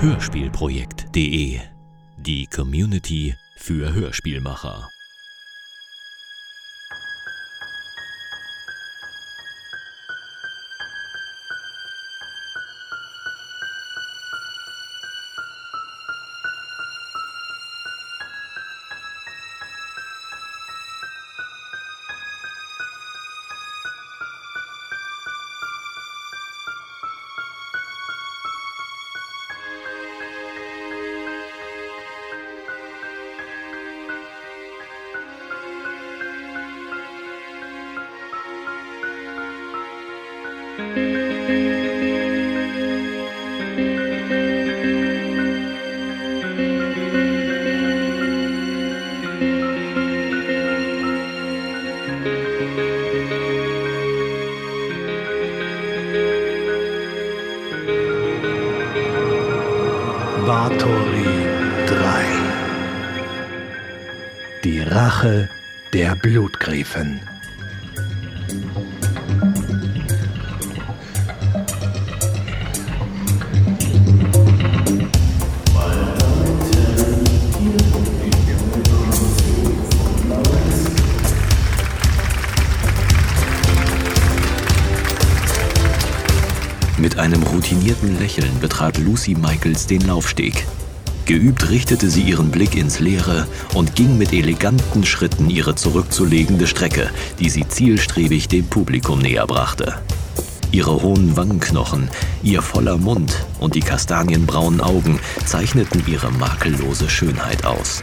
Hörspielprojekt.de Die Community für Hörspielmacher. Der Blutgräfen Mit einem routinierten Lächeln betrat Lucy Michaels den Laufsteg. Geübt richtete sie ihren Blick ins Leere und ging mit eleganten Schritten ihre zurückzulegende Strecke, die sie zielstrebig dem Publikum näher brachte. Ihre hohen Wangenknochen, ihr voller Mund und die kastanienbraunen Augen zeichneten ihre makellose Schönheit aus.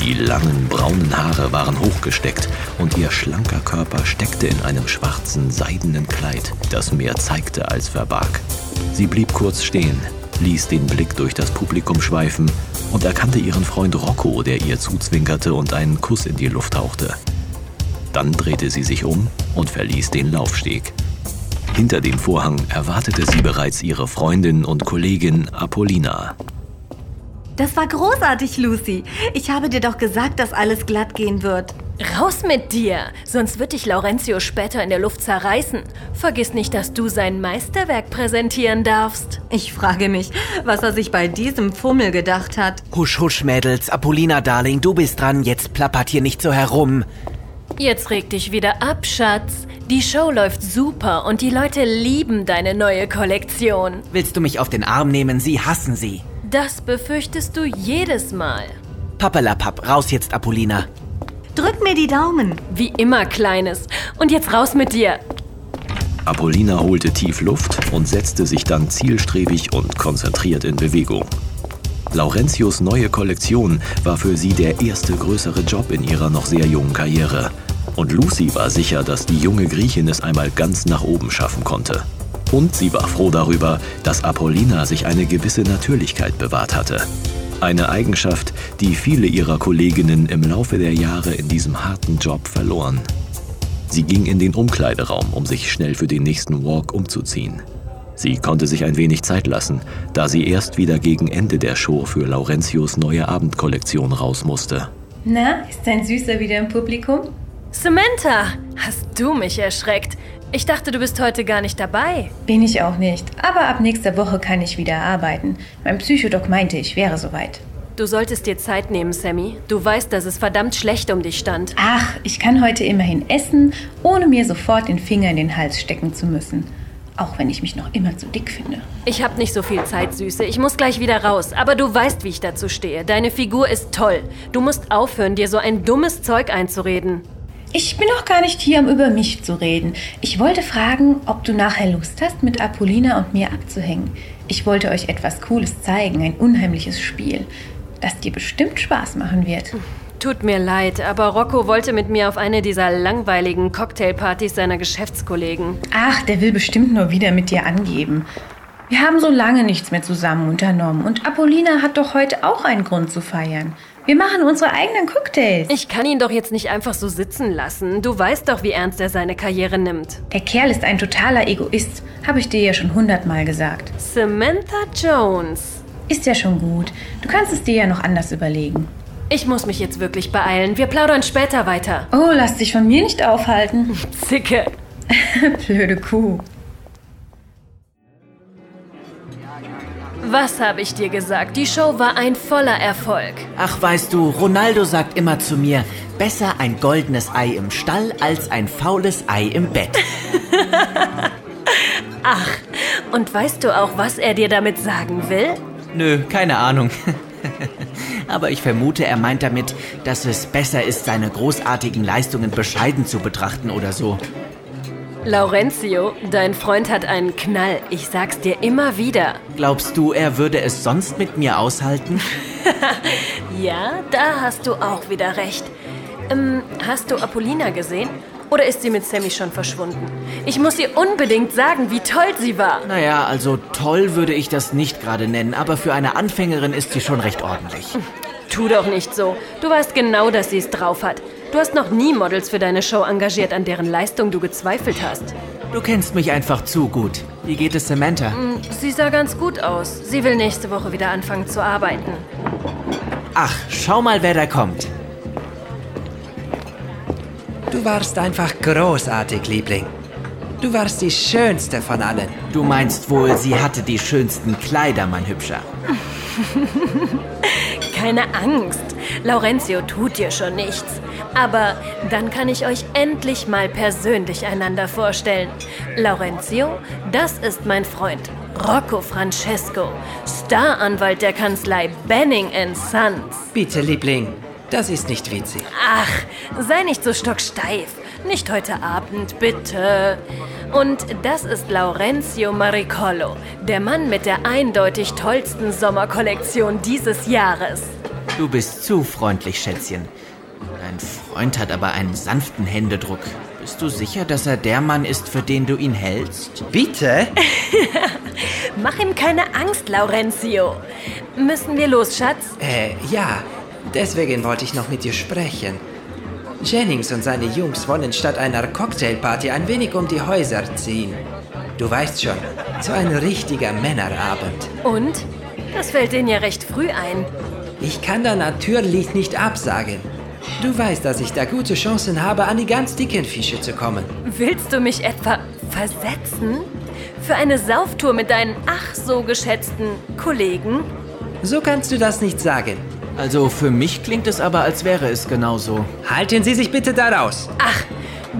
Die langen braunen Haare waren hochgesteckt und ihr schlanker Körper steckte in einem schwarzen seidenen Kleid, das mehr zeigte als verbarg. Sie blieb kurz stehen, ließ den Blick durch das Publikum schweifen und erkannte ihren Freund Rocco, der ihr zuzwinkerte und einen Kuss in die Luft hauchte. Dann drehte sie sich um und verließ den Laufsteg. Hinter dem Vorhang erwartete sie bereits ihre Freundin und Kollegin Apollina. Das war großartig, Lucy. Ich habe dir doch gesagt, dass alles glatt gehen wird. Raus mit dir, sonst wird dich Laurentio später in der Luft zerreißen. Vergiss nicht, dass du sein Meisterwerk präsentieren darfst. Ich frage mich, was er sich bei diesem Fummel gedacht hat. Husch, husch, Mädels. Apollina, Darling, du bist dran. Jetzt plappert hier nicht so herum. Jetzt reg dich wieder ab, Schatz. Die Show läuft super und die Leute lieben deine neue Kollektion. Willst du mich auf den Arm nehmen? Sie hassen sie. Das befürchtest du jedes Mal. Pappelapapp, raus jetzt, Apollina. Drück mir die Daumen. Wie immer, Kleines. Und jetzt raus mit dir. Apollina holte tief Luft und setzte sich dann zielstrebig und konzentriert in Bewegung. Laurentius neue Kollektion war für sie der erste größere Job in ihrer noch sehr jungen Karriere. Und Lucy war sicher, dass die junge Griechin es einmal ganz nach oben schaffen konnte. Und sie war froh darüber, dass Apollina sich eine gewisse Natürlichkeit bewahrt hatte. Eine Eigenschaft, die viele ihrer Kolleginnen im Laufe der Jahre in diesem harten Job verloren. Sie ging in den Umkleideraum, um sich schnell für den nächsten Walk umzuziehen. Sie konnte sich ein wenig Zeit lassen, da sie erst wieder gegen Ende der Show für Laurentius neue Abendkollektion raus musste. Na, ist dein Süßer wieder im Publikum? Samantha, hast du mich erschreckt? Ich dachte, du bist heute gar nicht dabei. Bin ich auch nicht. Aber ab nächster Woche kann ich wieder arbeiten. Mein Psychodoc meinte, ich wäre soweit. Du solltest dir Zeit nehmen, Sammy. Du weißt, dass es verdammt schlecht um dich stand. Ach, ich kann heute immerhin essen, ohne mir sofort den Finger in den Hals stecken zu müssen. Auch wenn ich mich noch immer zu dick finde. Ich hab nicht so viel Zeit, Süße. Ich muss gleich wieder raus. Aber du weißt, wie ich dazu stehe. Deine Figur ist toll. Du musst aufhören, dir so ein dummes Zeug einzureden. Ich bin auch gar nicht hier, um über mich zu reden. Ich wollte fragen, ob du nachher Lust hast, mit Apollina und mir abzuhängen. Ich wollte euch etwas Cooles zeigen, ein unheimliches Spiel, das dir bestimmt Spaß machen wird. Tut mir leid, aber Rocco wollte mit mir auf eine dieser langweiligen Cocktailpartys seiner Geschäftskollegen. Ach, der will bestimmt nur wieder mit dir angeben. Wir haben so lange nichts mehr zusammen unternommen und Apollina hat doch heute auch einen Grund zu feiern. Wir machen unsere eigenen Cocktails. Ich kann ihn doch jetzt nicht einfach so sitzen lassen. Du weißt doch, wie ernst er seine Karriere nimmt. Der Kerl ist ein totaler Egoist, habe ich dir ja schon hundertmal gesagt. Samantha Jones. Ist ja schon gut. Du kannst es dir ja noch anders überlegen. Ich muss mich jetzt wirklich beeilen. Wir plaudern später weiter. Oh, lass dich von mir nicht aufhalten. Zicke. Blöde Kuh. Was habe ich dir gesagt? Die Show war ein voller Erfolg. Ach, weißt du, Ronaldo sagt immer zu mir, besser ein goldenes Ei im Stall als ein faules Ei im Bett. Ach, und weißt du auch, was er dir damit sagen will? Nö, keine Ahnung. Aber ich vermute, er meint damit, dass es besser ist, seine großartigen Leistungen bescheiden zu betrachten oder so. Laurenzio, dein Freund hat einen Knall. Ich sag's dir immer wieder. Glaubst du, er würde es sonst mit mir aushalten? Ja, da hast du auch wieder recht. Ähm, hast du Apollina gesehen? Oder ist sie mit Sammy schon verschwunden? Ich muss ihr unbedingt sagen, wie toll sie war. Naja, also toll würde ich das nicht gerade nennen, aber für eine Anfängerin ist sie schon recht ordentlich. Tu doch nicht so. Du weißt genau, dass sie es drauf hat. Du hast noch nie Models für deine Show engagiert, an deren Leistung du gezweifelt hast. Du kennst mich einfach zu gut. Wie geht es Samantha? Hm, Sie sah ganz gut aus. Sie will nächste Woche wieder anfangen zu arbeiten. Ach, schau mal, wer da kommt. Du warst einfach großartig, Liebling. Du warst die schönste von allen. Du meinst wohl, sie hatte die schönsten Kleider, mein Hübscher. Keine Angst. Laurenzio tut dir schon nichts. Aber dann kann ich euch endlich mal persönlich einander vorstellen. Laurenzio, das ist mein Freund. Rocco Francesco, Staranwalt der Kanzlei Benning Sons. Bitte, Liebling, das ist nicht witzig. Ach, sei nicht so stocksteif. Nicht heute Abend, bitte. Und das ist Laurenzio Maricolo, der Mann mit der eindeutig tollsten Sommerkollektion dieses Jahres. Du bist zu freundlich, Schätzchen. Dein Freund hat aber einen sanften Händedruck. Bist du sicher, dass er der Mann ist, für den du ihn hältst? Bitte? Mach ihm keine Angst, Laurenzio. Müssen wir los, Schatz? Äh, ja. Deswegen wollte ich noch mit dir sprechen. Jennings und seine Jungs wollen statt einer Cocktailparty ein wenig um die Häuser ziehen. Du weißt schon, so ein richtiger Männerabend. Und? Das fällt denen ja recht früh ein. Ich kann da natürlich nicht absagen. Du weißt, dass ich da gute Chancen habe, an die ganz dicken Fische zu kommen. Willst du mich etwa versetzen? Für eine Sauftour mit deinen ach so geschätzten Kollegen? So kannst du das nicht sagen. Also für mich klingt es aber, als wäre es genauso. Halten Sie sich bitte da raus. Ach,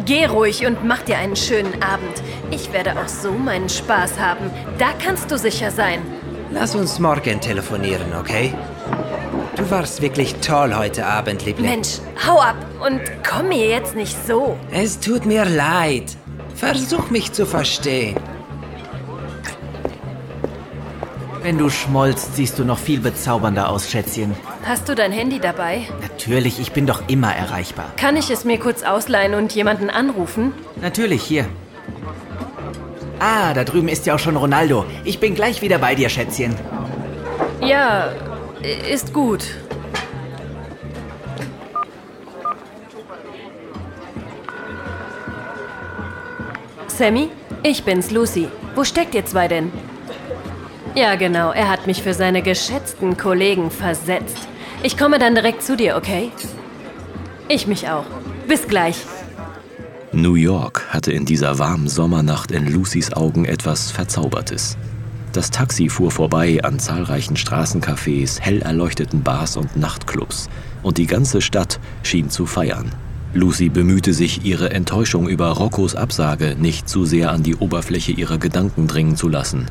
geh ruhig und mach dir einen schönen Abend. Ich werde auch so meinen Spaß haben. Da kannst du sicher sein. Lass uns morgen telefonieren, okay? Du warst wirklich toll heute Abend, Liebling. Mensch, hau ab und komm mir jetzt nicht so. Es tut mir leid. Versuch mich zu verstehen. Wenn du schmollst, siehst du noch viel bezaubernder aus, Schätzchen. Hast du dein Handy dabei? Natürlich, ich bin doch immer erreichbar. Kann ich es mir kurz ausleihen und jemanden anrufen? Natürlich, hier. Ah, da drüben ist ja auch schon Ronaldo. Ich bin gleich wieder bei dir, Schätzchen. Ja, ist gut. Sammy, ich bin's, Lucy. Wo steckt ihr zwei denn? Ja, genau. Er hat mich für seine geschätzten Kollegen versetzt. Ich komme dann direkt zu dir, okay? Ich mich auch. Bis gleich. New York hatte in dieser warmen Sommernacht in Lucys Augen etwas Verzaubertes. Das Taxi fuhr vorbei an zahlreichen Straßencafés, hell erleuchteten Bars und Nachtclubs, und die ganze Stadt schien zu feiern. Lucy bemühte sich, ihre Enttäuschung über Roccos Absage nicht zu sehr an die Oberfläche ihrer Gedanken dringen zu lassen.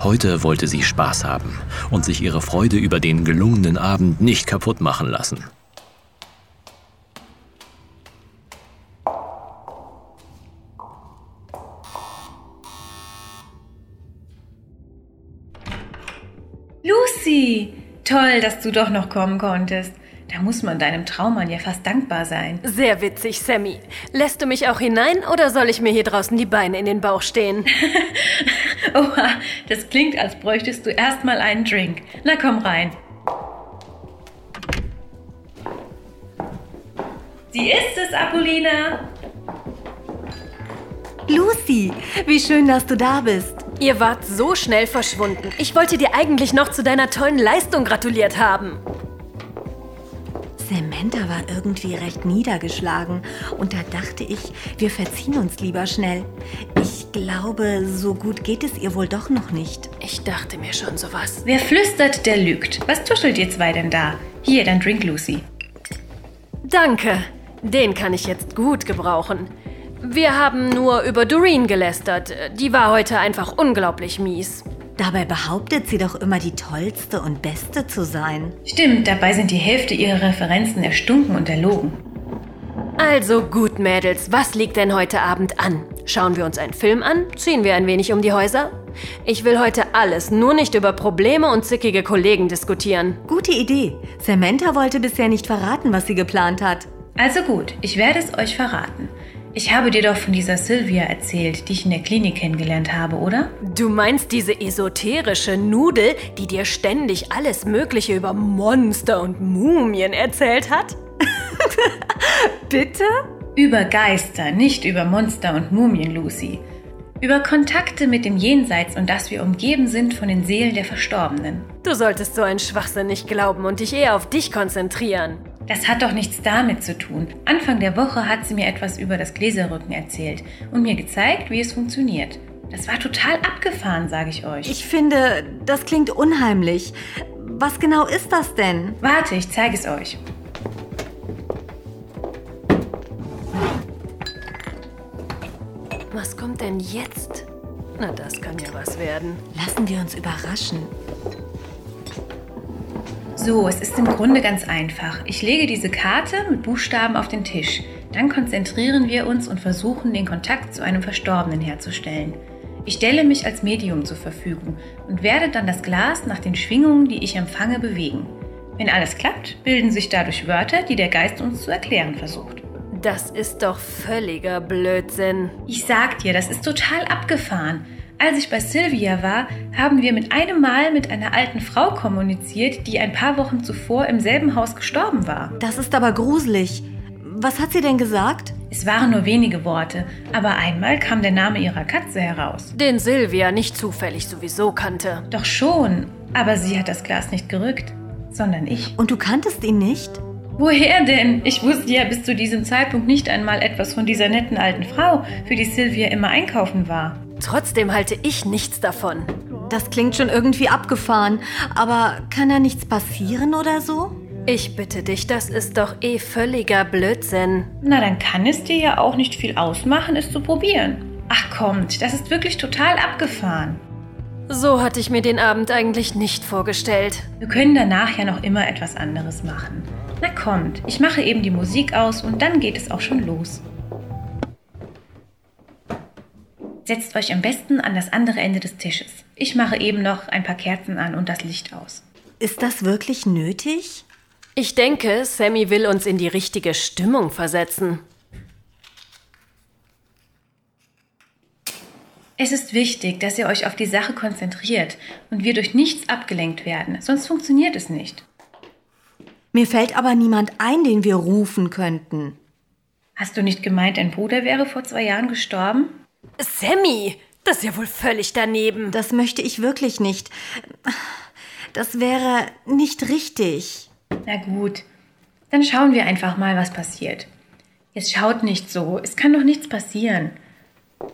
Heute wollte sie Spaß haben und sich ihre Freude über den gelungenen Abend nicht kaputt machen lassen. Lucy! Toll, dass du doch noch kommen konntest. Da muss man deinem Traummann ja fast dankbar sein. Sehr witzig, Sammy. Lässt du mich auch hinein oder soll ich mir hier draußen die Beine in den Bauch stehen? Oha, das klingt, als bräuchtest du erstmal einen Drink. Na komm rein. Sie ist es, Apollina. Lucy, wie schön, dass du da bist. Ihr wart so schnell verschwunden. Ich wollte dir eigentlich noch zu deiner tollen Leistung gratuliert haben. Samantha war irgendwie recht niedergeschlagen und da dachte ich, wir verziehen uns lieber schnell. Ich glaube, so gut geht es ihr wohl doch noch nicht. Ich dachte mir schon sowas. Wer flüstert, der lügt. Was tuschelt ihr zwei denn da? Hier, dein Drink, Lucy. Danke. Den kann ich jetzt gut gebrauchen. Wir haben nur über Doreen gelästert. Die war heute einfach unglaublich mies. Dabei behauptet sie doch immer die tollste und beste zu sein. Stimmt, dabei sind die Hälfte ihrer Referenzen erstunken und erlogen. Also gut, Mädels, was liegt denn heute Abend an? Schauen wir uns einen Film an? Ziehen wir ein wenig um die Häuser? Ich will heute alles, nur nicht über Probleme und zickige Kollegen diskutieren. Gute Idee. Samantha wollte bisher nicht verraten, was sie geplant hat. Also gut, ich werde es euch verraten. Ich habe dir doch von dieser Sylvia erzählt, die ich in der Klinik kennengelernt habe, oder? Du meinst diese esoterische Nudel, die dir ständig alles Mögliche über Monster und Mumien erzählt hat? Bitte? Über Geister, nicht über Monster und Mumien, Lucy. Über Kontakte mit dem Jenseits und dass wir umgeben sind von den Seelen der Verstorbenen. Du solltest so einen Schwachsinn nicht glauben und dich eher auf dich konzentrieren. Das hat doch nichts damit zu tun. Anfang der Woche hat sie mir etwas über das Gläserrücken erzählt und mir gezeigt, wie es funktioniert. Das war total abgefahren, sage ich euch. Ich finde, das klingt unheimlich. Was genau ist das denn? Warte, ich zeige es euch. Was kommt denn jetzt? Na, das kann ja was werden. Lassen wir uns überraschen. So, es ist im Grunde ganz einfach. Ich lege diese Karte mit Buchstaben auf den Tisch. Dann konzentrieren wir uns und versuchen, den Kontakt zu einem Verstorbenen herzustellen. Ich stelle mich als Medium zur Verfügung und werde dann das Glas nach den Schwingungen, die ich empfange, bewegen. Wenn alles klappt, bilden sich dadurch Wörter, die der Geist uns zu erklären versucht. Das ist doch völliger Blödsinn. Ich sag dir, das ist total abgefahren. Als ich bei Sylvia war, haben wir mit einem Mal mit einer alten Frau kommuniziert, die ein paar Wochen zuvor im selben Haus gestorben war. Das ist aber gruselig. Was hat sie denn gesagt? Es waren nur wenige Worte, aber einmal kam der Name ihrer Katze heraus. Den Sylvia nicht zufällig sowieso kannte. Doch schon, aber sie hat das Glas nicht gerückt, sondern ich. Und du kanntest ihn nicht? Woher denn? Ich wusste ja bis zu diesem Zeitpunkt nicht einmal etwas von dieser netten alten Frau, für die Sylvia immer einkaufen war. Trotzdem halte ich nichts davon. Das klingt schon irgendwie abgefahren. Aber kann da nichts passieren oder so? Ich bitte dich, das ist doch eh völliger Blödsinn. Na, dann kann es dir ja auch nicht viel ausmachen, es zu probieren. Ach kommt, das ist wirklich total abgefahren. So hatte ich mir den Abend eigentlich nicht vorgestellt. Wir können danach ja noch immer etwas anderes machen. Na kommt, ich mache eben die Musik aus und dann geht es auch schon los. Setzt euch am besten an das andere Ende des Tisches. Ich mache eben noch ein paar Kerzen an und das Licht aus. Ist das wirklich nötig? Ich denke, Sammy will uns in die richtige Stimmung versetzen. Es ist wichtig, dass ihr euch auf die Sache konzentriert und wir durch nichts abgelenkt werden, sonst funktioniert es nicht. Mir fällt aber niemand ein, den wir rufen könnten. Hast du nicht gemeint, dein Bruder wäre vor zwei Jahren gestorben? Sammy, das ist ja wohl völlig daneben. Das möchte ich wirklich nicht. Das wäre nicht richtig. Na gut, dann schauen wir einfach mal, was passiert. Jetzt schaut nicht so, es kann doch nichts passieren.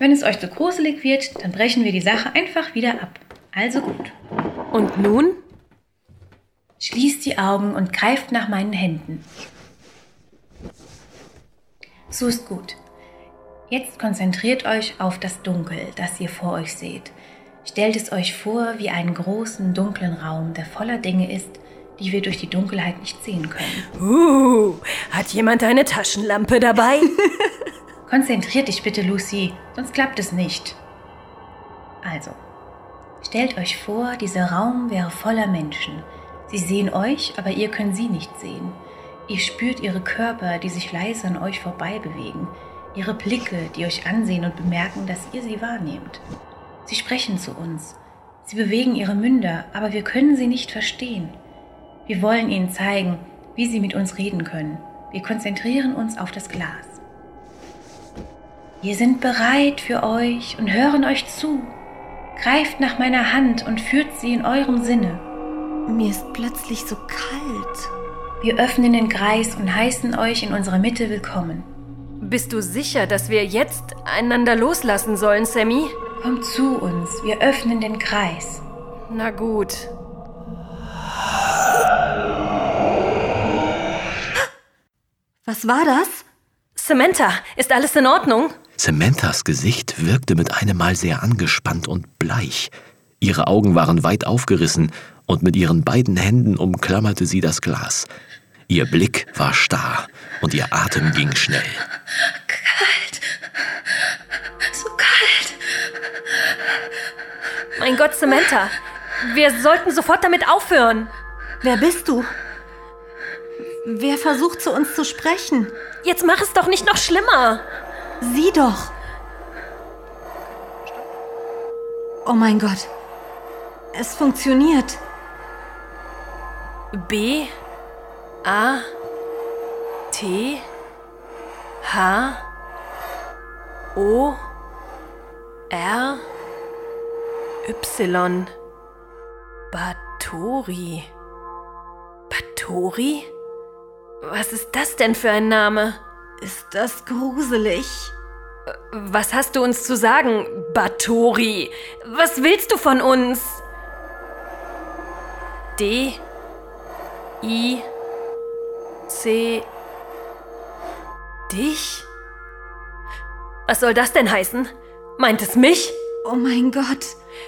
Wenn es euch zu gruselig wird, dann brechen wir die Sache einfach wieder ab. Also gut. Und nun? Schließt die Augen und greift nach meinen Händen. So ist gut. Jetzt konzentriert euch auf das Dunkel, das ihr vor euch seht. Stellt es euch vor wie einen großen, dunklen Raum, der voller Dinge ist, die wir durch die Dunkelheit nicht sehen können. Uh, hat jemand eine Taschenlampe dabei? Konzentriert dich bitte, Lucy, sonst klappt es nicht. Also, stellt euch vor, dieser Raum wäre voller Menschen. Sie sehen euch, aber ihr könnt sie nicht sehen. Ihr spürt ihre Körper, die sich leise an euch vorbei bewegen, ihre Blicke, die euch ansehen und bemerken, dass ihr sie wahrnehmt. Sie sprechen zu uns. Sie bewegen ihre Münder, aber wir können sie nicht verstehen. Wir wollen ihnen zeigen, wie sie mit uns reden können. Wir konzentrieren uns auf das Glas. Wir sind bereit für euch und hören euch zu. Greift nach meiner Hand und führt sie in eurem Sinne. Mir ist plötzlich so kalt. Wir öffnen den Kreis und heißen euch in unserer Mitte willkommen. Bist du sicher, dass wir jetzt einander loslassen sollen, Sammy? Kommt zu uns, wir öffnen den Kreis. Na gut. Was war das? Samantha, ist alles in Ordnung? Samanthas Gesicht wirkte mit einem Mal sehr angespannt und bleich. Ihre Augen waren weit aufgerissen und mit ihren beiden Händen umklammerte sie das Glas. Ihr Blick war starr und ihr Atem ging schnell. Kalt. So kalt. Mein Gott, Samantha, wir sollten sofort damit aufhören. Wer bist du? Wer versucht zu uns zu sprechen? Jetzt mach es doch nicht noch schlimmer. Sieh doch. Oh mein Gott. Es funktioniert. B A T H O R Y Batori. Batori? Was ist das denn für ein Name? Ist das gruselig? Was hast du uns zu sagen, Batori? Was willst du von uns? D I C Dich? Was soll das denn heißen? Meint es mich? Oh mein Gott.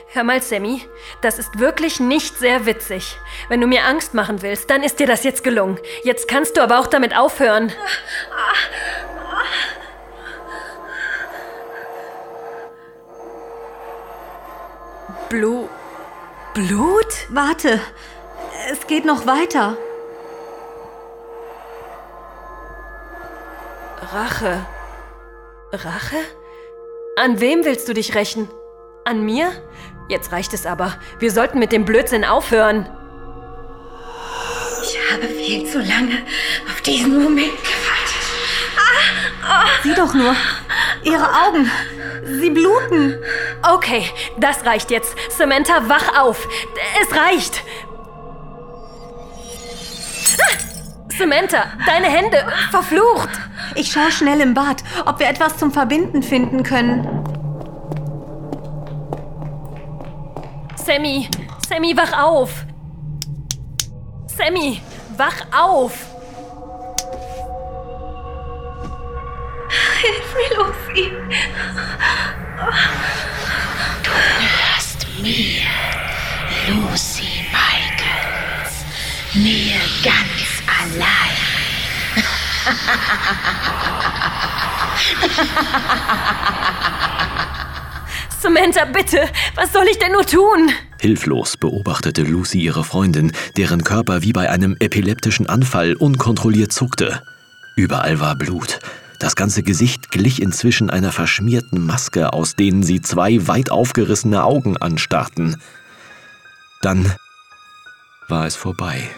Hör mal, Sammy, das ist wirklich nicht sehr witzig. Wenn du mir Angst machen willst, dann ist dir das jetzt gelungen. Jetzt kannst du aber auch damit aufhören. Blu Blut? Warte. Es geht noch weiter. Rache. Rache? An wem willst du dich rächen? An mir? Jetzt reicht es aber. Wir sollten mit dem Blödsinn aufhören. Ich habe viel zu lange auf diesen Moment gewartet. Sieh doch nur. Ihre Augen. Sie bluten. Okay, das reicht jetzt. Samantha, wach auf. Es reicht. Samantha, deine Hände. Verflucht. Ich schaue schnell im Bad, ob wir etwas zum Verbinden finden können. Sammy, Sammy, wach auf. Sammy, wach auf. Hilf mir, Lucy. hörst mir, Lucy Michaels, mir ganz allein. Samantha, bitte, was soll ich denn nur tun? Hilflos beobachtete Lucy ihre Freundin, deren Körper wie bei einem epileptischen Anfall unkontrolliert zuckte. Überall war Blut. Das ganze Gesicht glich inzwischen einer verschmierten Maske, aus denen sie zwei weit aufgerissene Augen anstarrten. Dann war es vorbei.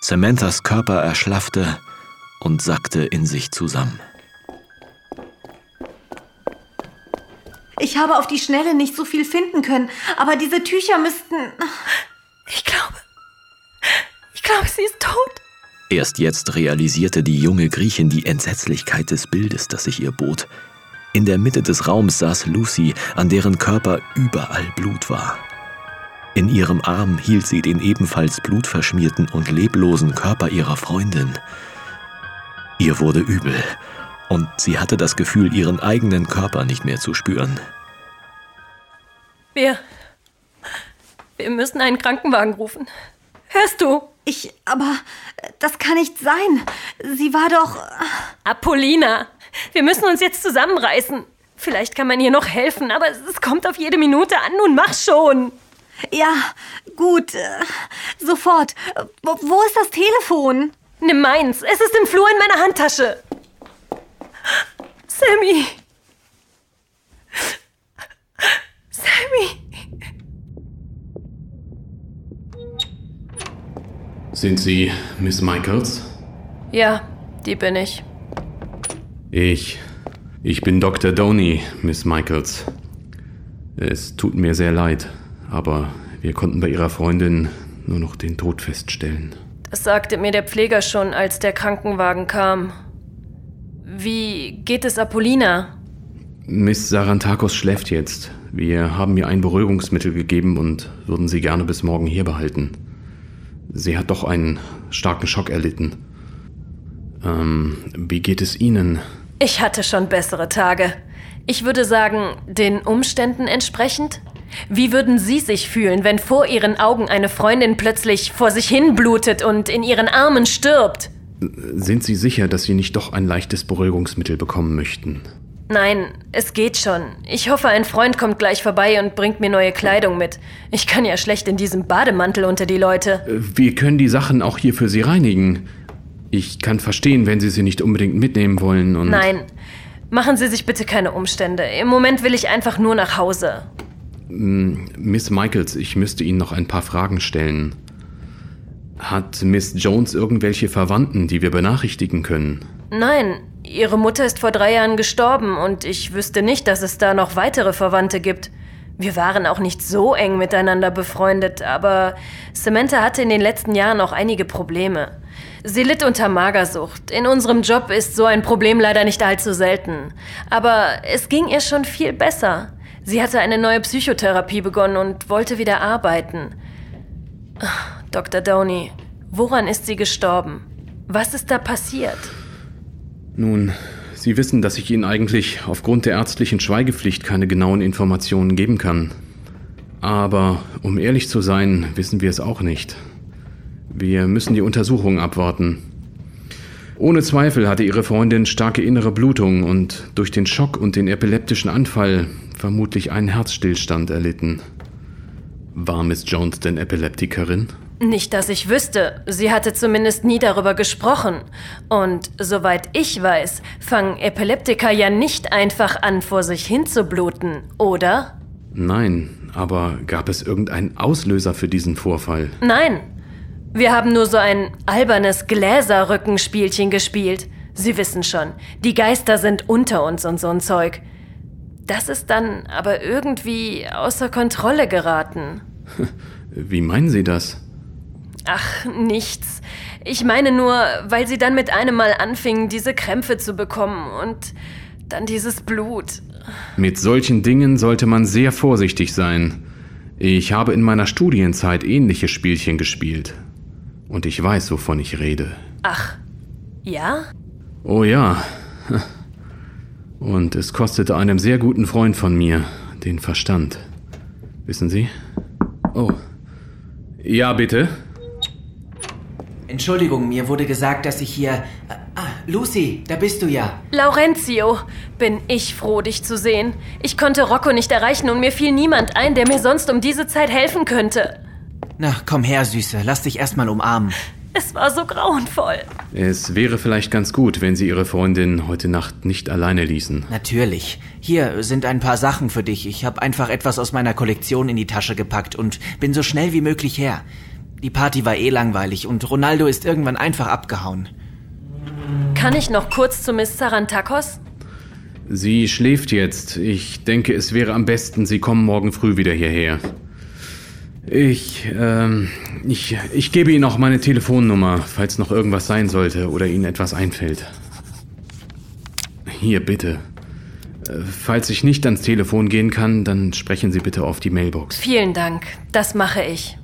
Samanthas Körper erschlaffte und sackte in sich zusammen. Ich habe auf die Schnelle nicht so viel finden können, aber diese Tücher müssten. Ich glaube. Ich glaube, sie ist tot. Erst jetzt realisierte die junge Griechin die Entsetzlichkeit des Bildes, das sich ihr bot. In der Mitte des Raums saß Lucy, an deren Körper überall Blut war. In ihrem Arm hielt sie den ebenfalls blutverschmierten und leblosen Körper ihrer Freundin. Ihr wurde übel, und sie hatte das Gefühl, ihren eigenen Körper nicht mehr zu spüren. Wir. Wir müssen einen Krankenwagen rufen. Hörst du? Ich. Aber das kann nicht sein. Sie war doch. Apollina, wir müssen uns jetzt zusammenreißen. Vielleicht kann man ihr noch helfen, aber es kommt auf jede Minute an. Nun mach schon. Ja, gut. äh, Sofort. Wo, wo ist das Telefon? Nimm meins. Es ist im Flur in meiner Handtasche. Sammy. Sammy. Sind Sie Miss Michaels? Ja, die bin ich. Ich. Ich bin Dr. Doney, Miss Michaels. Es tut mir sehr leid, aber wir konnten bei Ihrer Freundin nur noch den Tod feststellen. Das sagte mir der Pfleger schon, als der Krankenwagen kam. Wie geht es Apollina? Miss Sarantakos schläft jetzt. Wir haben ihr ein Beruhigungsmittel gegeben und würden sie gerne bis morgen hier behalten. Sie hat doch einen starken Schock erlitten. Ähm, wie geht es Ihnen? Ich hatte schon bessere Tage. Ich würde sagen, den Umständen entsprechend. Wie würden Sie sich fühlen, wenn vor Ihren Augen eine Freundin plötzlich vor sich hin blutet und in Ihren Armen stirbt? Sind Sie sicher, dass Sie nicht doch ein leichtes Beruhigungsmittel bekommen möchten? Nein, es geht schon. Ich hoffe, ein Freund kommt gleich vorbei und bringt mir neue Kleidung mit. Ich kann ja schlecht in diesem Bademantel unter die Leute. Wir können die Sachen auch hier für Sie reinigen. Ich kann verstehen, wenn Sie sie nicht unbedingt mitnehmen wollen und. Nein, machen Sie sich bitte keine Umstände. Im Moment will ich einfach nur nach Hause. Miss Michaels, ich müsste Ihnen noch ein paar Fragen stellen. Hat Miss Jones irgendwelche Verwandten, die wir benachrichtigen können? Nein, ihre Mutter ist vor drei Jahren gestorben und ich wüsste nicht, dass es da noch weitere Verwandte gibt. Wir waren auch nicht so eng miteinander befreundet, aber Samantha hatte in den letzten Jahren auch einige Probleme. Sie litt unter Magersucht. In unserem Job ist so ein Problem leider nicht allzu selten. Aber es ging ihr schon viel besser. Sie hatte eine neue Psychotherapie begonnen und wollte wieder arbeiten. Dr. Downey, woran ist sie gestorben? Was ist da passiert? Nun, Sie wissen, dass ich Ihnen eigentlich aufgrund der ärztlichen Schweigepflicht keine genauen Informationen geben kann. Aber um ehrlich zu sein, wissen wir es auch nicht. Wir müssen die Untersuchung abwarten. Ohne Zweifel hatte Ihre Freundin starke innere Blutung und durch den Schock und den epileptischen Anfall vermutlich einen Herzstillstand erlitten. War Miss Jones denn Epileptikerin? Nicht, dass ich wüsste. Sie hatte zumindest nie darüber gesprochen. Und soweit ich weiß, fangen Epileptiker ja nicht einfach an, vor sich hin zu bluten, oder? Nein, aber gab es irgendeinen Auslöser für diesen Vorfall? Nein. Wir haben nur so ein albernes Gläserrückenspielchen gespielt. Sie wissen schon, die Geister sind unter uns und so ein Zeug. Das ist dann aber irgendwie außer Kontrolle geraten. Wie meinen Sie das? Ach, nichts. Ich meine nur, weil sie dann mit einem Mal anfingen, diese Krämpfe zu bekommen und dann dieses Blut. Mit solchen Dingen sollte man sehr vorsichtig sein. Ich habe in meiner Studienzeit ähnliche Spielchen gespielt. Und ich weiß, wovon ich rede. Ach, ja? Oh ja. Und es kostete einem sehr guten Freund von mir den Verstand. Wissen Sie? Oh. Ja, bitte. Entschuldigung, mir wurde gesagt, dass ich hier. Ah, Lucy, da bist du ja. Laurentio, bin ich froh, dich zu sehen. Ich konnte Rocco nicht erreichen und mir fiel niemand ein, der mir sonst um diese Zeit helfen könnte. Na, komm her, Süße, lass dich erstmal umarmen. Es war so grauenvoll. Es wäre vielleicht ganz gut, wenn Sie Ihre Freundin heute Nacht nicht alleine ließen. Natürlich. Hier sind ein paar Sachen für dich. Ich habe einfach etwas aus meiner Kollektion in die Tasche gepackt und bin so schnell wie möglich her. Die Party war eh langweilig und Ronaldo ist irgendwann einfach abgehauen. Kann ich noch kurz zu Miss Sarantakos? Sie schläft jetzt. Ich denke, es wäre am besten, Sie kommen morgen früh wieder hierher. Ich, ähm, ich, ich gebe Ihnen auch meine Telefonnummer, falls noch irgendwas sein sollte oder Ihnen etwas einfällt. Hier, bitte. Äh, Falls ich nicht ans Telefon gehen kann, dann sprechen Sie bitte auf die Mailbox. Vielen Dank. Das mache ich.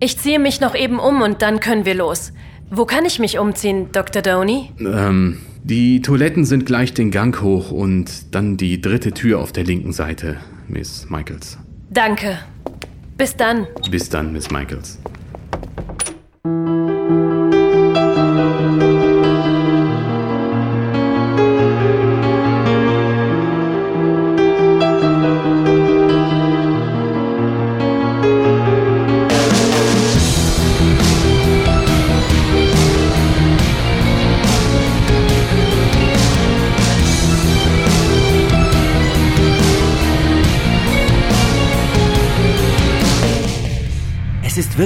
Ich ziehe mich noch eben um und dann können wir los. Wo kann ich mich umziehen, Dr. Downey? Ähm, die Toiletten sind gleich den Gang hoch und dann die dritte Tür auf der linken Seite, Miss Michaels. Danke. Bis dann. Bis dann, Miss Michaels.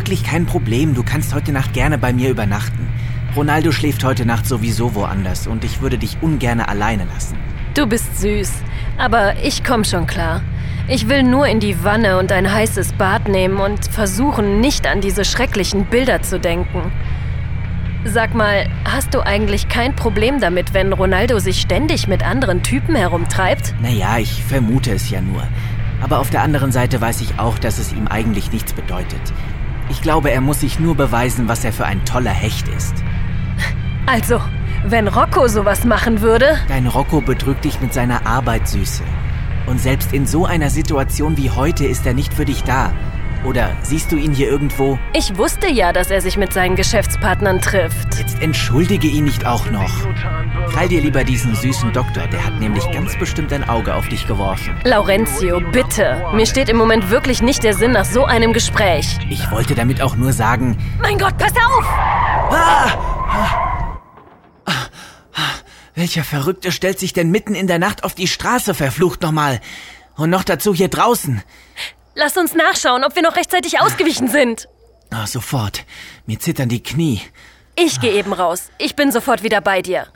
Wirklich kein Problem. Du kannst heute Nacht gerne bei mir übernachten. Ronaldo schläft heute Nacht sowieso woanders und ich würde dich ungerne alleine lassen. Du bist süß. Aber ich komm schon klar. Ich will nur in die Wanne und ein heißes Bad nehmen und versuchen, nicht an diese schrecklichen Bilder zu denken. Sag mal, hast du eigentlich kein Problem damit, wenn Ronaldo sich ständig mit anderen Typen herumtreibt? Naja, ich vermute es ja nur. Aber auf der anderen Seite weiß ich auch, dass es ihm eigentlich nichts bedeutet. Ich glaube, er muss sich nur beweisen, was er für ein toller Hecht ist. Also, wenn Rocco sowas machen würde? Dein Rocco betrügt dich mit seiner Arbeit, Süße. Und selbst in so einer Situation wie heute ist er nicht für dich da. Oder siehst du ihn hier irgendwo? Ich wusste ja, dass er sich mit seinen Geschäftspartnern trifft. Jetzt entschuldige ihn nicht auch noch. Krall dir lieber diesen süßen Doktor, der hat nämlich ganz bestimmt ein Auge auf dich geworfen. Laurentio, bitte. Mir steht im Moment wirklich nicht der Sinn nach so einem Gespräch. Ich wollte damit auch nur sagen... Mein Gott, pass auf! Ah! Welcher Verrückte stellt sich denn mitten in der Nacht auf die Straße, verflucht nochmal? Und noch dazu hier draußen. Lass uns nachschauen, ob wir noch rechtzeitig ausgewichen sind. Ah, sofort. Mir zittern die Knie. Ich gehe eben raus. Ich bin sofort wieder bei dir.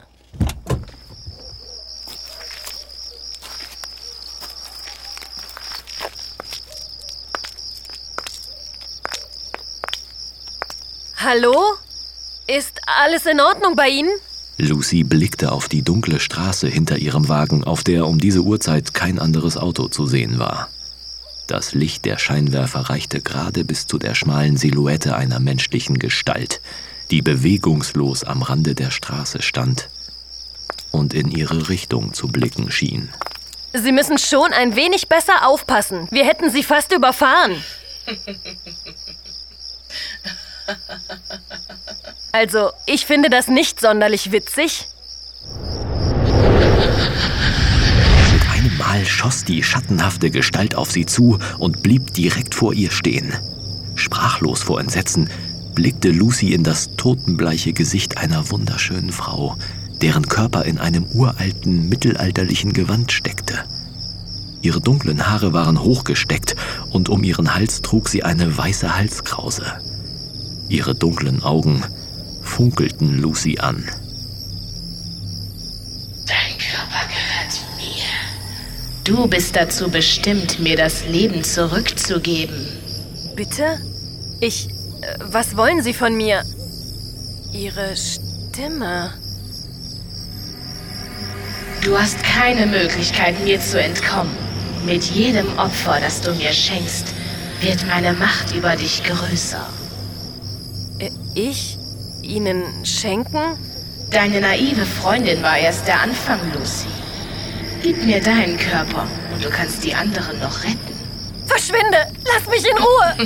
Hallo? Ist alles in Ordnung bei Ihnen? Lucy blickte auf die dunkle Straße hinter ihrem Wagen, auf der um diese Uhrzeit kein anderes Auto zu sehen war. Das Licht der Scheinwerfer reichte gerade bis zu der schmalen Silhouette einer menschlichen Gestalt, die bewegungslos am Rande der Straße stand und in ihre Richtung zu blicken schien. Sie müssen schon ein wenig besser aufpassen. Wir hätten Sie fast überfahren. Also, ich finde das nicht sonderlich witzig. Mit einem Mal schoss die schattenhafte Gestalt auf sie zu und blieb direkt vor ihr stehen. Sprachlos vor Entsetzen blickte Lucy in das totenbleiche Gesicht einer wunderschönen Frau, deren Körper in einem uralten, mittelalterlichen Gewand steckte. Ihre dunklen Haare waren hochgesteckt und um ihren Hals trug sie eine weiße Halskrause. Ihre dunklen Augen funkelten Lucy an. Du bist dazu bestimmt, mir das Leben zurückzugeben. Bitte? Ich. Äh, was wollen Sie von mir? Ihre Stimme. Du hast keine Möglichkeit, mir zu entkommen. Mit jedem Opfer, das du mir schenkst, wird meine Macht über dich größer. Äh, Ich? Ihnen schenken? Deine naive Freundin war erst der Anfang, Lucy. Gib mir deinen Körper und du kannst die anderen noch retten. Verschwinde! Lass mich in Ruhe!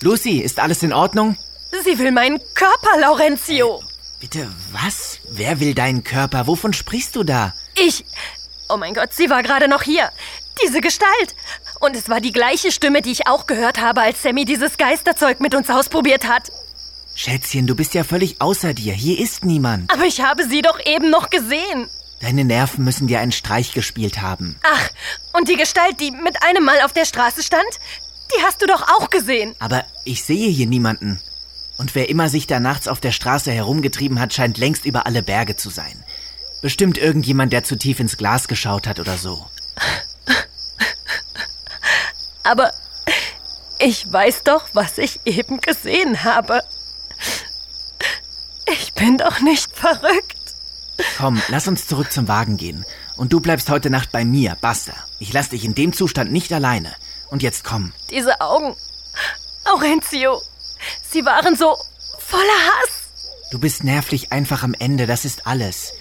Lucy, ist alles in Ordnung? Sie will meinen Körper, Laurentio! Bitte, was? Wer will deinen Körper? Wovon sprichst du da? Ich. Oh mein Gott, sie war gerade noch hier. Diese Gestalt. Und es war die gleiche Stimme, die ich auch gehört habe, als Sammy dieses Geisterzeug mit uns ausprobiert hat. Schätzchen, du bist ja völlig außer dir. Hier ist niemand. Aber ich habe sie doch eben noch gesehen. Deine Nerven müssen dir einen Streich gespielt haben. Ach, und die Gestalt, die mit einem Mal auf der Straße stand, die hast du doch auch gesehen. Aber ich sehe hier niemanden. Und wer immer sich da nachts auf der Straße herumgetrieben hat, scheint längst über alle Berge zu sein. Bestimmt irgendjemand, der zu tief ins Glas geschaut hat oder so. Aber ich weiß doch, was ich eben gesehen habe. Ich bin doch nicht verrückt. Komm, lass uns zurück zum Wagen gehen. Und du bleibst heute Nacht bei mir, Basta. Ich lass dich in dem Zustand nicht alleine. Und jetzt komm. Diese Augen. Laurentio. Sie waren so voller Hass. Du bist nervlich einfach am Ende, das ist alles.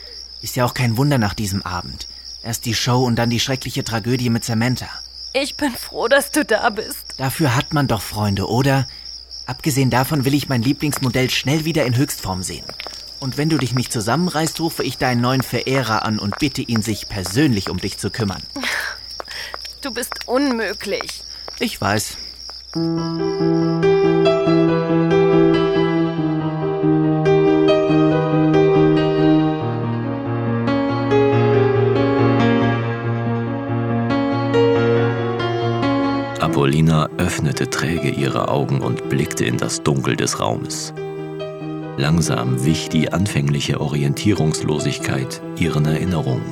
Ist ja auch kein Wunder nach diesem Abend. Erst die Show und dann die schreckliche Tragödie mit Samantha. Ich bin froh, dass du da bist. Dafür hat man doch Freunde, oder? Abgesehen davon will ich mein Lieblingsmodell schnell wieder in Höchstform sehen. Und wenn du dich nicht zusammenreißt, rufe ich deinen neuen Verehrer an und bitte ihn, sich persönlich um dich zu kümmern. Du bist unmöglich. Ich weiß. Apollina öffnete träge ihre Augen und blickte in das Dunkel des Raumes. Langsam wich die anfängliche Orientierungslosigkeit ihren Erinnerungen.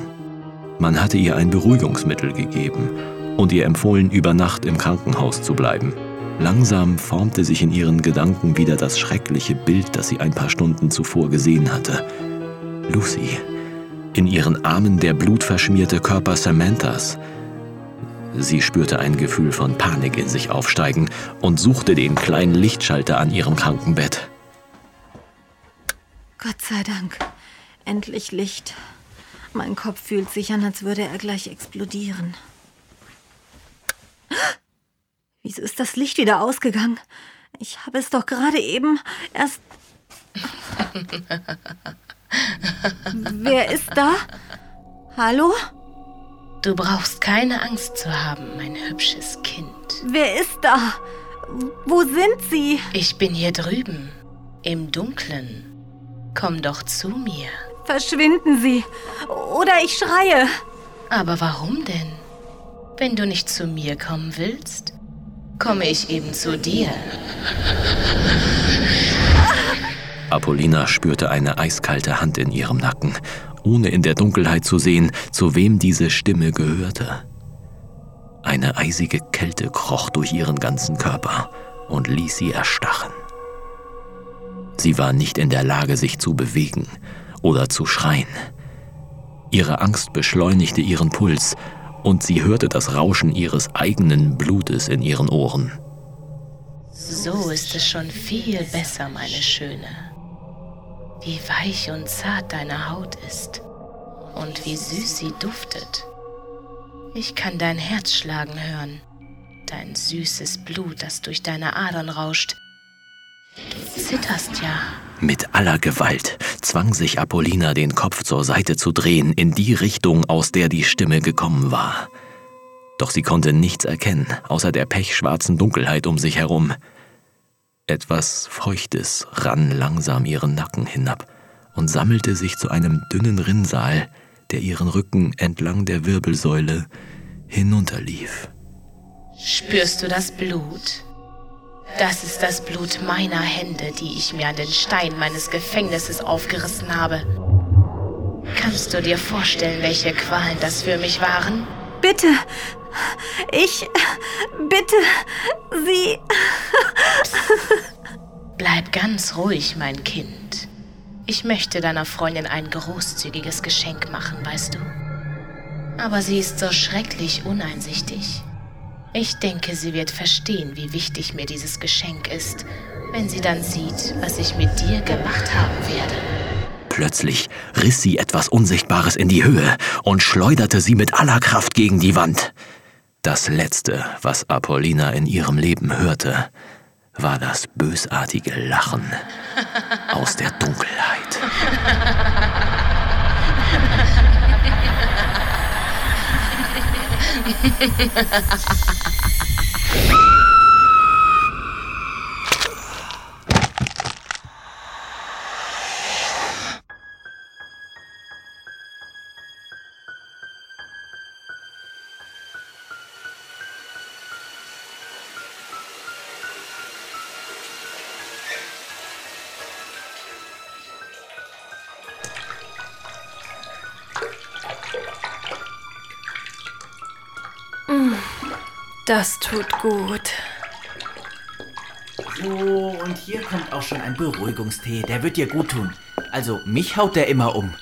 Man hatte ihr ein Beruhigungsmittel gegeben und ihr empfohlen, über Nacht im Krankenhaus zu bleiben. Langsam formte sich in ihren Gedanken wieder das schreckliche Bild, das sie ein paar Stunden zuvor gesehen hatte. Lucy. In ihren Armen der blutverschmierte Körper Samanthas. Sie spürte ein Gefühl von Panik in sich aufsteigen und suchte den kleinen Lichtschalter an ihrem Krankenbett. Gott sei Dank. Endlich Licht. Mein Kopf fühlt sich an, als würde er gleich explodieren. Wieso ist das Licht wieder ausgegangen? Ich habe es doch gerade eben erst. Wer ist da? Hallo? Du brauchst keine Angst zu haben, mein hübsches Kind. Wer ist da? Wo sind Sie? Ich bin hier drüben, im Dunkeln. Komm doch zu mir. Verschwinden Sie. Oder ich schreie. Aber warum denn? Wenn du nicht zu mir kommen willst, komme ich eben zu dir. Apollina spürte eine eiskalte Hand in ihrem Nacken, ohne in der Dunkelheit zu sehen, zu wem diese Stimme gehörte. Eine eisige Kälte kroch durch ihren ganzen Körper und ließ sie erstarren. Sie war nicht in der Lage, sich zu bewegen oder zu schreien. Ihre Angst beschleunigte ihren Puls und sie hörte das Rauschen ihres eigenen Blutes in ihren Ohren. So ist es schon viel besser, meine Schöne. Wie weich und zart deine Haut ist und wie süß sie duftet. Ich kann dein Herz schlagen hören, dein süßes Blut, das durch deine Adern rauscht. Du zitterst ja. Mit aller Gewalt zwang sich Apollina, den Kopf zur Seite zu drehen, in die Richtung, aus der die Stimme gekommen war. Doch sie konnte nichts erkennen, außer der pechschwarzen Dunkelheit um sich herum. Etwas Feuchtes rann langsam ihren Nacken hinab und sammelte sich zu einem dünnen Rinnsal, der ihren Rücken entlang der Wirbelsäule hinunterlief. Spürst du das Blut? Das ist das Blut meiner Hände, die ich mir an den Stein meines Gefängnisses aufgerissen habe. Kannst du dir vorstellen, welche Qualen das für mich waren? Bitte. Ich. Bitte. Sie. Bleib ganz ruhig, mein Kind. Ich möchte deiner Freundin ein großzügiges Geschenk machen, weißt du? Aber sie ist so schrecklich uneinsichtig. Ich denke, sie wird verstehen, wie wichtig mir dieses Geschenk ist, wenn sie dann sieht, was ich mit dir gemacht haben werde. Plötzlich riss sie etwas Unsichtbares in die Höhe und schleuderte sie mit aller Kraft gegen die Wand. Das Letzte, was Apollina in ihrem Leben hörte, war das bösartige Lachen aus der Dunkelheit. Das tut gut. So, und hier kommt auch schon ein Beruhigungstee. Der wird dir gut tun. Also, mich haut der immer um.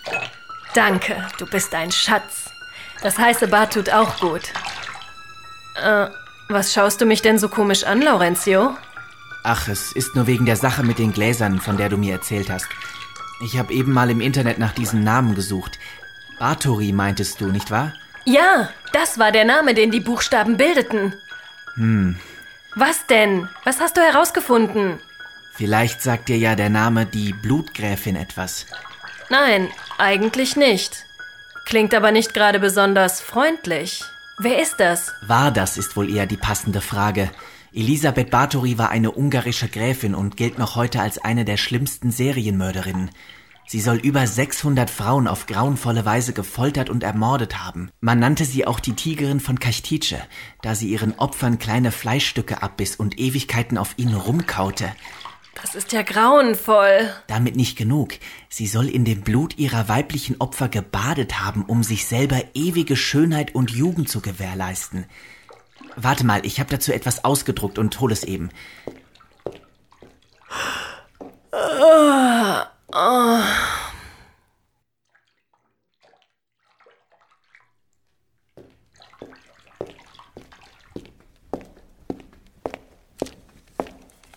Danke, du bist ein Schatz. Das heiße Bad tut auch gut. Äh, was schaust du mich denn so komisch an, Laurentio? Ach, es ist nur wegen der Sache mit den Gläsern, von der du mir erzählt hast. Ich habe eben mal im Internet nach diesem Namen gesucht. Bathory meintest du, nicht wahr? Ja, das war der Name, den die Buchstaben bildeten. Hm. Was denn? Was hast du herausgefunden? Vielleicht sagt dir ja der Name die Blutgräfin etwas. Nein, eigentlich nicht. Klingt aber nicht gerade besonders freundlich. Wer ist das? War das ist wohl eher die passende Frage. Elisabeth Bathory war eine ungarische Gräfin und gilt noch heute als eine der schlimmsten Serienmörderinnen. Sie soll über 600 Frauen auf grauenvolle Weise gefoltert und ermordet haben. Man nannte sie auch die Tigerin von Kachtice, da sie ihren Opfern kleine Fleischstücke abbiss und Ewigkeiten auf ihnen rumkaute. Das ist ja grauenvoll. Damit nicht genug. Sie soll in dem Blut ihrer weiblichen Opfer gebadet haben, um sich selber ewige Schönheit und Jugend zu gewährleisten. Warte mal, ich habe dazu etwas ausgedruckt und hol es eben. Oh.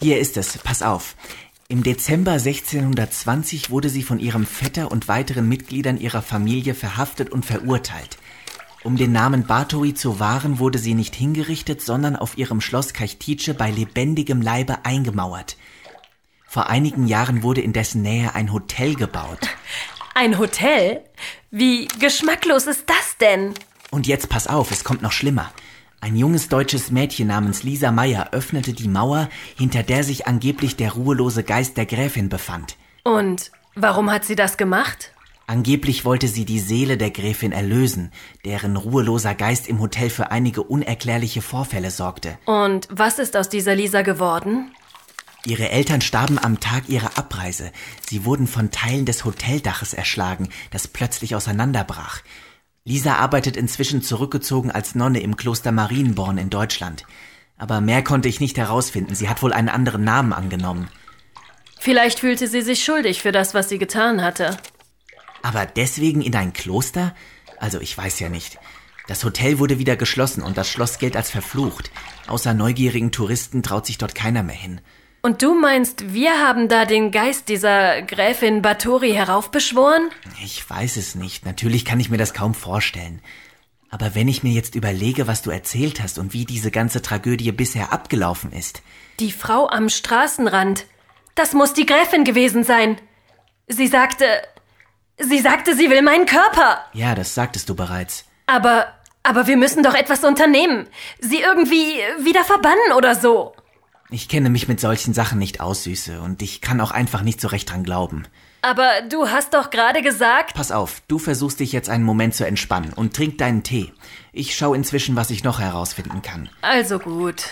Hier ist es, pass auf. Im Dezember 1620 wurde sie von ihrem Vetter und weiteren Mitgliedern ihrer Familie verhaftet und verurteilt. Um den Namen Bathory zu wahren, wurde sie nicht hingerichtet, sondern auf ihrem Schloss Kachtice bei lebendigem Leibe eingemauert. Vor einigen Jahren wurde in dessen Nähe ein Hotel gebaut. Ein Hotel? Wie geschmacklos ist das denn? Und jetzt pass auf, es kommt noch schlimmer. Ein junges deutsches Mädchen namens Lisa Meyer öffnete die Mauer, hinter der sich angeblich der ruhelose Geist der Gräfin befand. Und warum hat sie das gemacht? Angeblich wollte sie die Seele der Gräfin erlösen, deren ruheloser Geist im Hotel für einige unerklärliche Vorfälle sorgte. Und was ist aus dieser Lisa geworden? Ihre Eltern starben am Tag ihrer Abreise. Sie wurden von Teilen des Hoteldaches erschlagen, das plötzlich auseinanderbrach. Lisa arbeitet inzwischen zurückgezogen als Nonne im Kloster Marienborn in Deutschland. Aber mehr konnte ich nicht herausfinden. Sie hat wohl einen anderen Namen angenommen. Vielleicht fühlte sie sich schuldig für das, was sie getan hatte. Aber deswegen in ein Kloster? Also ich weiß ja nicht. Das Hotel wurde wieder geschlossen und das Schloss gilt als verflucht. Außer neugierigen Touristen traut sich dort keiner mehr hin. Und du meinst, wir haben da den Geist dieser Gräfin Bathory heraufbeschworen? Ich weiß es nicht. Natürlich kann ich mir das kaum vorstellen. Aber wenn ich mir jetzt überlege, was du erzählt hast und wie diese ganze Tragödie bisher abgelaufen ist. Die Frau am Straßenrand. Das muss die Gräfin gewesen sein. Sie sagte, Sie sagte, sie will meinen Körper. Ja, das sagtest du bereits. Aber, aber wir müssen doch etwas unternehmen. Sie irgendwie wieder verbannen oder so. Ich kenne mich mit solchen Sachen nicht aus, Süße, und ich kann auch einfach nicht so recht dran glauben. Aber du hast doch gerade gesagt. Pass auf, du versuchst dich jetzt einen Moment zu entspannen und trink deinen Tee. Ich schaue inzwischen, was ich noch herausfinden kann. Also gut.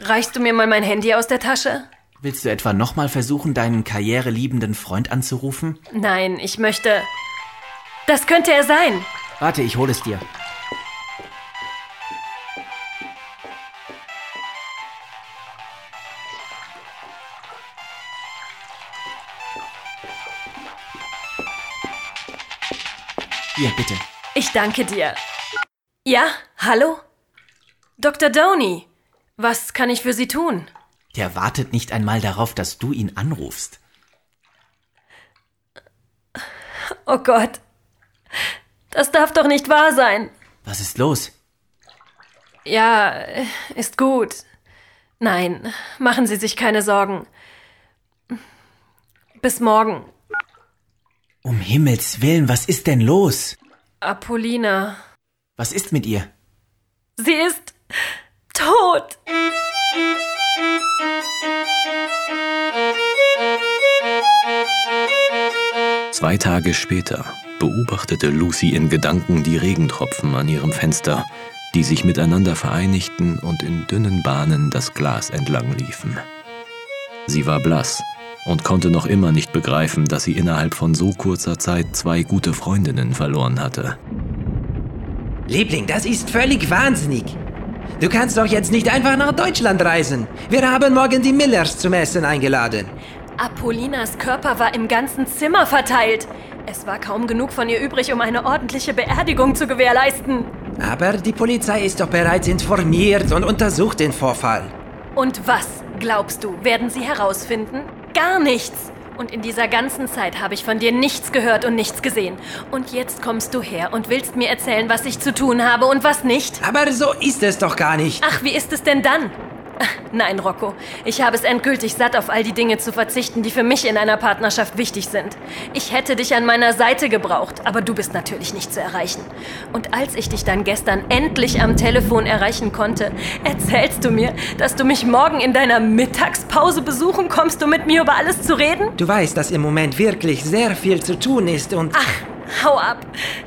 Reichst du mir mal mein Handy aus der Tasche? Willst du etwa nochmal versuchen, deinen karriereliebenden Freund anzurufen? Nein, ich möchte. Das könnte er sein. Warte, ich hole es dir. Hier, bitte. Ich danke dir. Ja, hallo? Dr. Downey, was kann ich für Sie tun? Der wartet nicht einmal darauf, dass du ihn anrufst. Oh Gott. Das darf doch nicht wahr sein. Was ist los? Ja, ist gut. Nein, machen Sie sich keine Sorgen. Bis morgen. Um Himmels willen, was ist denn los? Apollina. Was ist mit ihr? Sie ist tot. Zwei Tage später beobachtete Lucy in Gedanken die Regentropfen an ihrem Fenster, die sich miteinander vereinigten und in dünnen Bahnen das Glas entlang liefen. Sie war blass und konnte noch immer nicht begreifen, dass sie innerhalb von so kurzer Zeit zwei gute Freundinnen verloren hatte. Liebling, das ist völlig wahnsinnig. Du kannst doch jetzt nicht einfach nach Deutschland reisen. Wir haben morgen die Millers zum Essen eingeladen. Apollinas Körper war im ganzen Zimmer verteilt. Es war kaum genug von ihr übrig, um eine ordentliche Beerdigung zu gewährleisten. Aber die Polizei ist doch bereits informiert und untersucht den Vorfall. Und was, glaubst du, werden sie herausfinden? Gar nichts. Und in dieser ganzen Zeit habe ich von dir nichts gehört und nichts gesehen. Und jetzt kommst du her und willst mir erzählen, was ich zu tun habe und was nicht. Aber so ist es doch gar nicht. Ach, wie ist es denn dann? Nein, Rocco. Ich habe es endgültig satt, auf all die Dinge zu verzichten, die für mich in einer Partnerschaft wichtig sind. Ich hätte dich an meiner Seite gebraucht, aber du bist natürlich nicht zu erreichen. Und als ich dich dann gestern endlich am Telefon erreichen konnte, erzählst du mir, dass du mich morgen in deiner Mittagspause besuchen kommst, um mit mir über alles zu reden? Du weißt, dass im Moment wirklich sehr viel zu tun ist und... Ach, hau ab.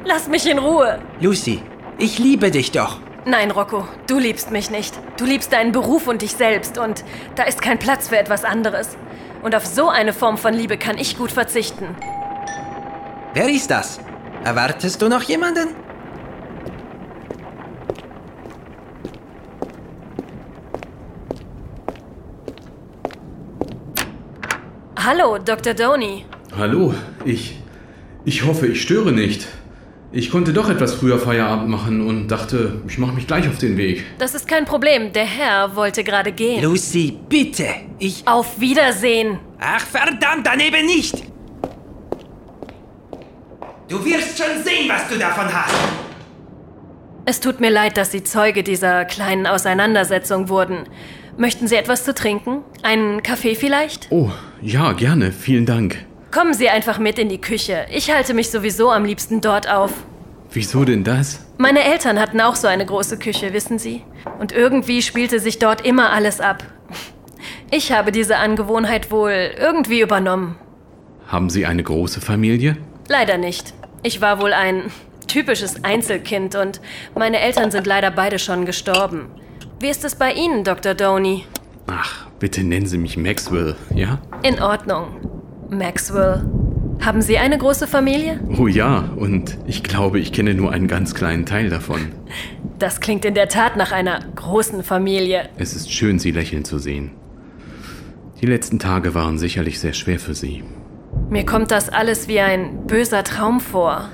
Lass mich in Ruhe. Lucy, ich liebe dich doch. Nein, Rocco, du liebst mich nicht. Du liebst deinen Beruf und dich selbst und da ist kein Platz für etwas anderes. Und auf so eine Form von Liebe kann ich gut verzichten. Wer ist das? Erwartest du noch jemanden? Hallo, Dr. Doney. Hallo, ich. Ich hoffe, ich störe nicht. Ich konnte doch etwas früher Feierabend machen und dachte, ich mache mich gleich auf den Weg. Das ist kein Problem. Der Herr wollte gerade gehen. Lucy, bitte. Ich. Auf Wiedersehen. Ach, verdammt, daneben nicht! Du wirst schon sehen, was du davon hast. Es tut mir leid, dass Sie Zeuge dieser kleinen Auseinandersetzung wurden. Möchten Sie etwas zu trinken? Einen Kaffee vielleicht? Oh, ja, gerne. Vielen Dank. Kommen Sie einfach mit in die Küche. Ich halte mich sowieso am liebsten dort auf. Wieso denn das? Meine Eltern hatten auch so eine große Küche, wissen Sie? Und irgendwie spielte sich dort immer alles ab. Ich habe diese Angewohnheit wohl irgendwie übernommen. Haben Sie eine große Familie? Leider nicht. Ich war wohl ein typisches Einzelkind und meine Eltern sind leider beide schon gestorben. Wie ist es bei Ihnen, Dr. Doney? Ach, bitte nennen Sie mich Maxwell, ja? In Ordnung. Maxwell. Haben Sie eine große Familie? Oh ja, und ich glaube, ich kenne nur einen ganz kleinen Teil davon. Das klingt in der Tat nach einer großen Familie. Es ist schön, Sie lächeln zu sehen. Die letzten Tage waren sicherlich sehr schwer für Sie. Mir kommt das alles wie ein böser Traum vor.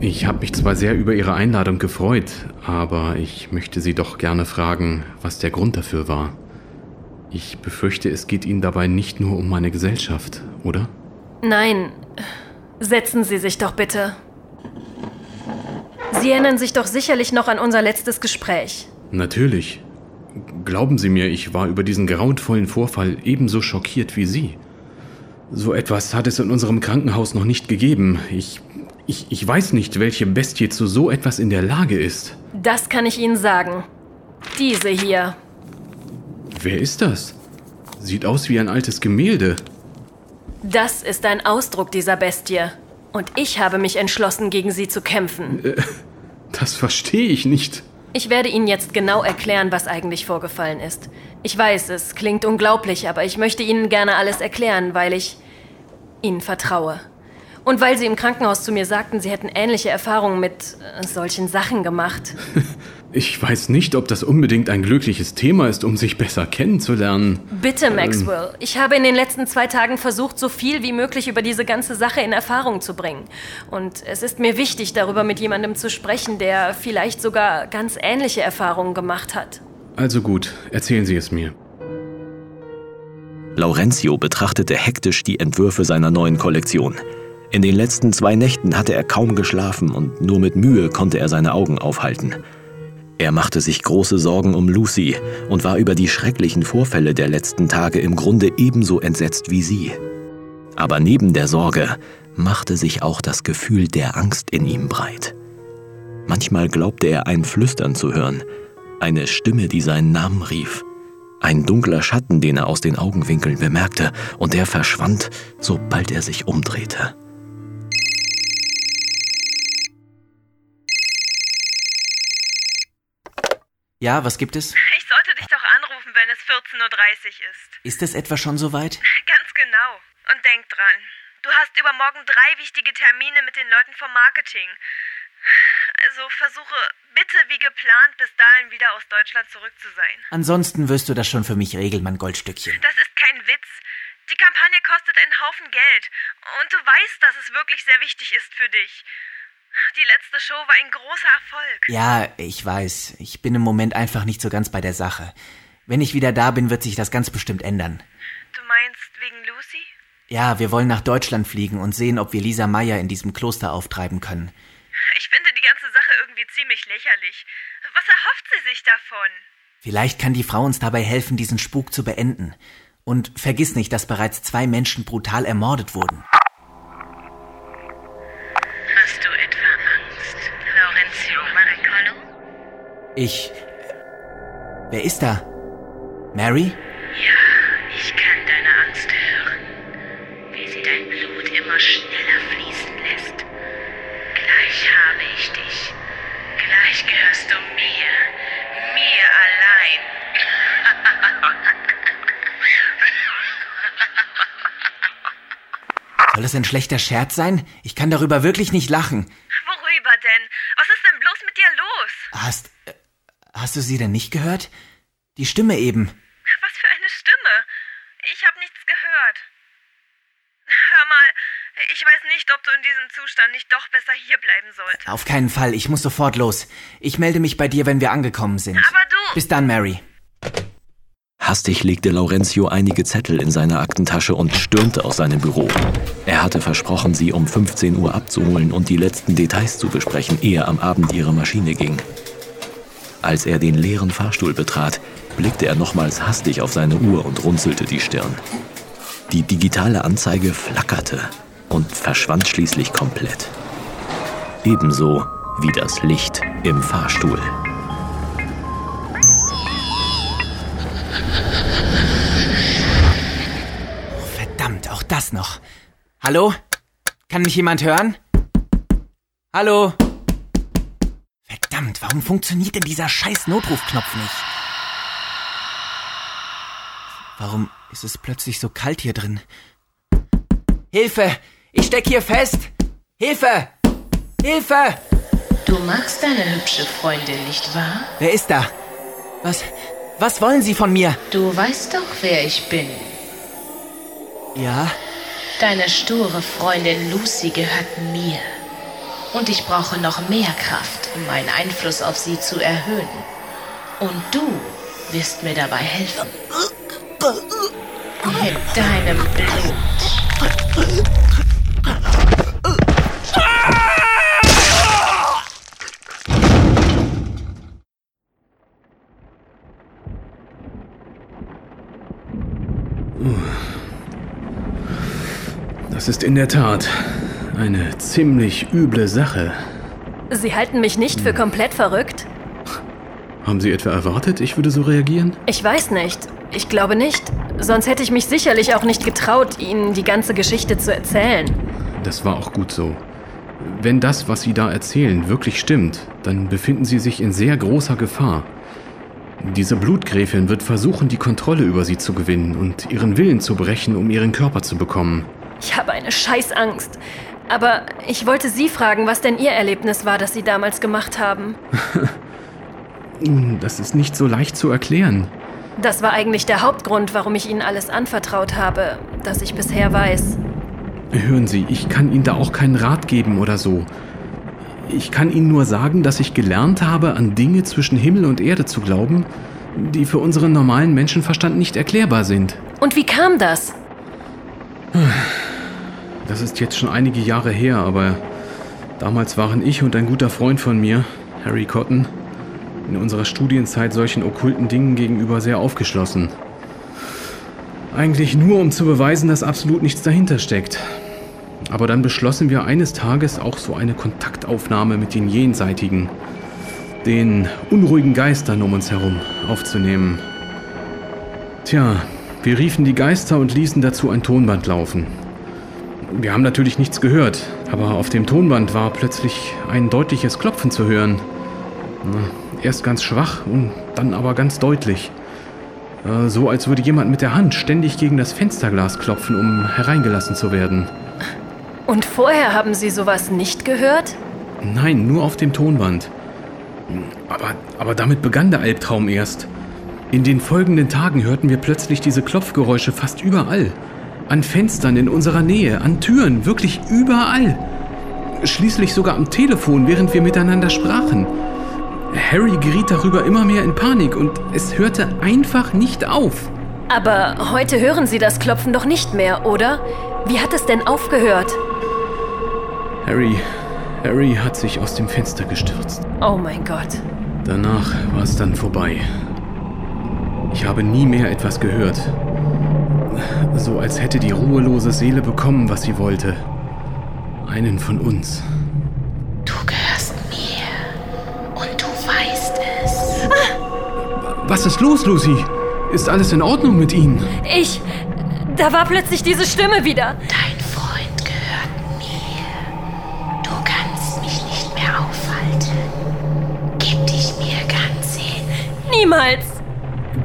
Ich habe mich zwar sehr über Ihre Einladung gefreut, aber ich möchte Sie doch gerne fragen, was der Grund dafür war. Ich befürchte, es geht Ihnen dabei nicht nur um meine Gesellschaft, oder? Nein. Setzen Sie sich doch bitte. Sie erinnern sich doch sicherlich noch an unser letztes Gespräch. Natürlich. Glauben Sie mir, ich war über diesen grauenvollen Vorfall ebenso schockiert wie Sie. So etwas hat es in unserem Krankenhaus noch nicht gegeben. Ich, ich, ich weiß nicht, welche Bestie zu so etwas in der Lage ist. Das kann ich Ihnen sagen. Diese hier. Wer ist das? Sieht aus wie ein altes Gemälde. Das ist ein Ausdruck dieser Bestie. Und ich habe mich entschlossen, gegen sie zu kämpfen. Äh, das verstehe ich nicht. Ich werde Ihnen jetzt genau erklären, was eigentlich vorgefallen ist. Ich weiß, es klingt unglaublich, aber ich möchte Ihnen gerne alles erklären, weil ich Ihnen vertraue. Und weil Sie im Krankenhaus zu mir sagten, Sie hätten ähnliche Erfahrungen mit äh, solchen Sachen gemacht. Ich weiß nicht, ob das unbedingt ein glückliches Thema ist, um sich besser kennenzulernen. Bitte, Maxwell. Ich habe in den letzten zwei Tagen versucht, so viel wie möglich über diese ganze Sache in Erfahrung zu bringen. Und es ist mir wichtig, darüber mit jemandem zu sprechen, der vielleicht sogar ganz ähnliche Erfahrungen gemacht hat. Also gut, erzählen Sie es mir. Laurentio betrachtete hektisch die Entwürfe seiner neuen Kollektion. In den letzten zwei Nächten hatte er kaum geschlafen und nur mit Mühe konnte er seine Augen aufhalten. Er machte sich große Sorgen um Lucy und war über die schrecklichen Vorfälle der letzten Tage im Grunde ebenso entsetzt wie sie. Aber neben der Sorge machte sich auch das Gefühl der Angst in ihm breit. Manchmal glaubte er ein Flüstern zu hören, eine Stimme, die seinen Namen rief, ein dunkler Schatten, den er aus den Augenwinkeln bemerkte, und der verschwand, sobald er sich umdrehte. Ja, was gibt es? Ich sollte dich doch anrufen, wenn es 14.30 Uhr ist. Ist es etwa schon soweit? Ganz genau. Und denk dran. Du hast übermorgen drei wichtige Termine mit den Leuten vom Marketing. Also versuche bitte wie geplant bis dahin wieder aus Deutschland zurück zu sein. Ansonsten wirst du das schon für mich regeln, mein Goldstückchen. Das ist kein Witz. Die Kampagne kostet einen Haufen Geld. Und du weißt, dass es wirklich sehr wichtig ist für dich. Die letzte Show war ein großer Erfolg. Ja, ich weiß. Ich bin im Moment einfach nicht so ganz bei der Sache. Wenn ich wieder da bin, wird sich das ganz bestimmt ändern. Du meinst wegen Lucy? Ja, wir wollen nach Deutschland fliegen und sehen, ob wir Lisa Meyer in diesem Kloster auftreiben können. Ich finde die ganze Sache irgendwie ziemlich lächerlich. Was erhofft sie sich davon? Vielleicht kann die Frau uns dabei helfen, diesen Spuk zu beenden. Und vergiss nicht, dass bereits zwei Menschen brutal ermordet wurden. Ich. Wer ist da? Mary? Ja, ich kann deine Angst hören, wie sie dein Blut immer schneller fließen lässt. Gleich habe ich dich. Gleich gehörst du mir. Mir allein. Soll das ein schlechter Scherz sein? Ich kann darüber wirklich nicht lachen. Worüber denn? Was ist denn bloß mit dir los? Hast. Äh, Hast du sie denn nicht gehört? Die Stimme eben. Was für eine Stimme? Ich habe nichts gehört. Hör mal, ich weiß nicht, ob du in diesem Zustand nicht doch besser hierbleiben solltest. Auf keinen Fall, ich muss sofort los. Ich melde mich bei dir, wenn wir angekommen sind. Aber du. Bis dann, Mary. Hastig legte Laurentio einige Zettel in seine Aktentasche und stürmte aus seinem Büro. Er hatte versprochen, sie um 15 Uhr abzuholen und die letzten Details zu besprechen, ehe am Abend ihre Maschine ging. Als er den leeren Fahrstuhl betrat, blickte er nochmals hastig auf seine Uhr und runzelte die Stirn. Die digitale Anzeige flackerte und verschwand schließlich komplett. Ebenso wie das Licht im Fahrstuhl. Verdammt, auch das noch. Hallo? Kann mich jemand hören? Hallo? Verdammt, warum funktioniert denn dieser scheiß Notrufknopf nicht? Warum ist es plötzlich so kalt hier drin? Hilfe! Ich steck hier fest! Hilfe! Hilfe! Du magst deine hübsche Freundin, nicht wahr? Wer ist da? Was, was wollen Sie von mir? Du weißt doch, wer ich bin. Ja? Deine sture Freundin Lucy gehört mir. Und ich brauche noch mehr Kraft, um meinen Einfluss auf sie zu erhöhen. Und du wirst mir dabei helfen. Mit deinem Blut. Das ist in der Tat eine ziemlich üble Sache. Sie halten mich nicht für komplett verrückt? Haben Sie etwa erwartet, ich würde so reagieren? Ich weiß nicht. Ich glaube nicht. Sonst hätte ich mich sicherlich auch nicht getraut, Ihnen die ganze Geschichte zu erzählen. Das war auch gut so. Wenn das, was Sie da erzählen, wirklich stimmt, dann befinden Sie sich in sehr großer Gefahr. Diese Blutgräfin wird versuchen, die Kontrolle über Sie zu gewinnen und ihren Willen zu brechen, um ihren Körper zu bekommen. Ich habe eine Scheißangst. Aber ich wollte Sie fragen, was denn Ihr Erlebnis war, das Sie damals gemacht haben. Nun, Das ist nicht so leicht zu erklären. Das war eigentlich der Hauptgrund, warum ich Ihnen alles anvertraut habe, das ich bisher weiß. Hören Sie, ich kann Ihnen da auch keinen Rat geben oder so. Ich kann Ihnen nur sagen, dass ich gelernt habe, an Dinge zwischen Himmel und Erde zu glauben, die für unseren normalen Menschenverstand nicht erklärbar sind. Und wie kam das? Das ist jetzt schon einige Jahre her, aber damals waren ich und ein guter Freund von mir, Harry Cotton, in unserer Studienzeit solchen okkulten Dingen gegenüber sehr aufgeschlossen. Eigentlich nur, um zu beweisen, dass absolut nichts dahinter steckt. Aber dann beschlossen wir eines Tages auch so eine Kontaktaufnahme mit den Jenseitigen, den unruhigen Geistern um uns herum, aufzunehmen. Tja, wir riefen die Geister und ließen dazu ein Tonband laufen. Wir haben natürlich nichts gehört, aber auf dem Tonband war plötzlich ein deutliches Klopfen zu hören. Erst ganz schwach und dann aber ganz deutlich. Äh, So als würde jemand mit der Hand ständig gegen das Fensterglas klopfen, um hereingelassen zu werden. Und vorher haben Sie sowas nicht gehört? Nein, nur auf dem Tonband. Aber, aber damit begann der Albtraum erst. In den folgenden Tagen hörten wir plötzlich diese Klopfgeräusche fast überall. An Fenstern in unserer Nähe, an Türen, wirklich überall. Schließlich sogar am Telefon, während wir miteinander sprachen. Harry geriet darüber immer mehr in Panik und es hörte einfach nicht auf. Aber heute hören Sie das Klopfen doch nicht mehr, oder? Wie hat es denn aufgehört? Harry, Harry hat sich aus dem Fenster gestürzt. Oh mein Gott. Danach war es dann vorbei. Ich habe nie mehr etwas gehört. So als hätte die ruhelose Seele bekommen, was sie wollte. Einen von uns. Du gehörst mir. Und du weißt es. Was ist los, Lucy? Ist alles in Ordnung mit Ihnen? Ich. Da war plötzlich diese Stimme wieder. Dein Freund gehört mir. Du kannst mich nicht mehr aufhalten. Gib dich mir ganz hin. Niemals.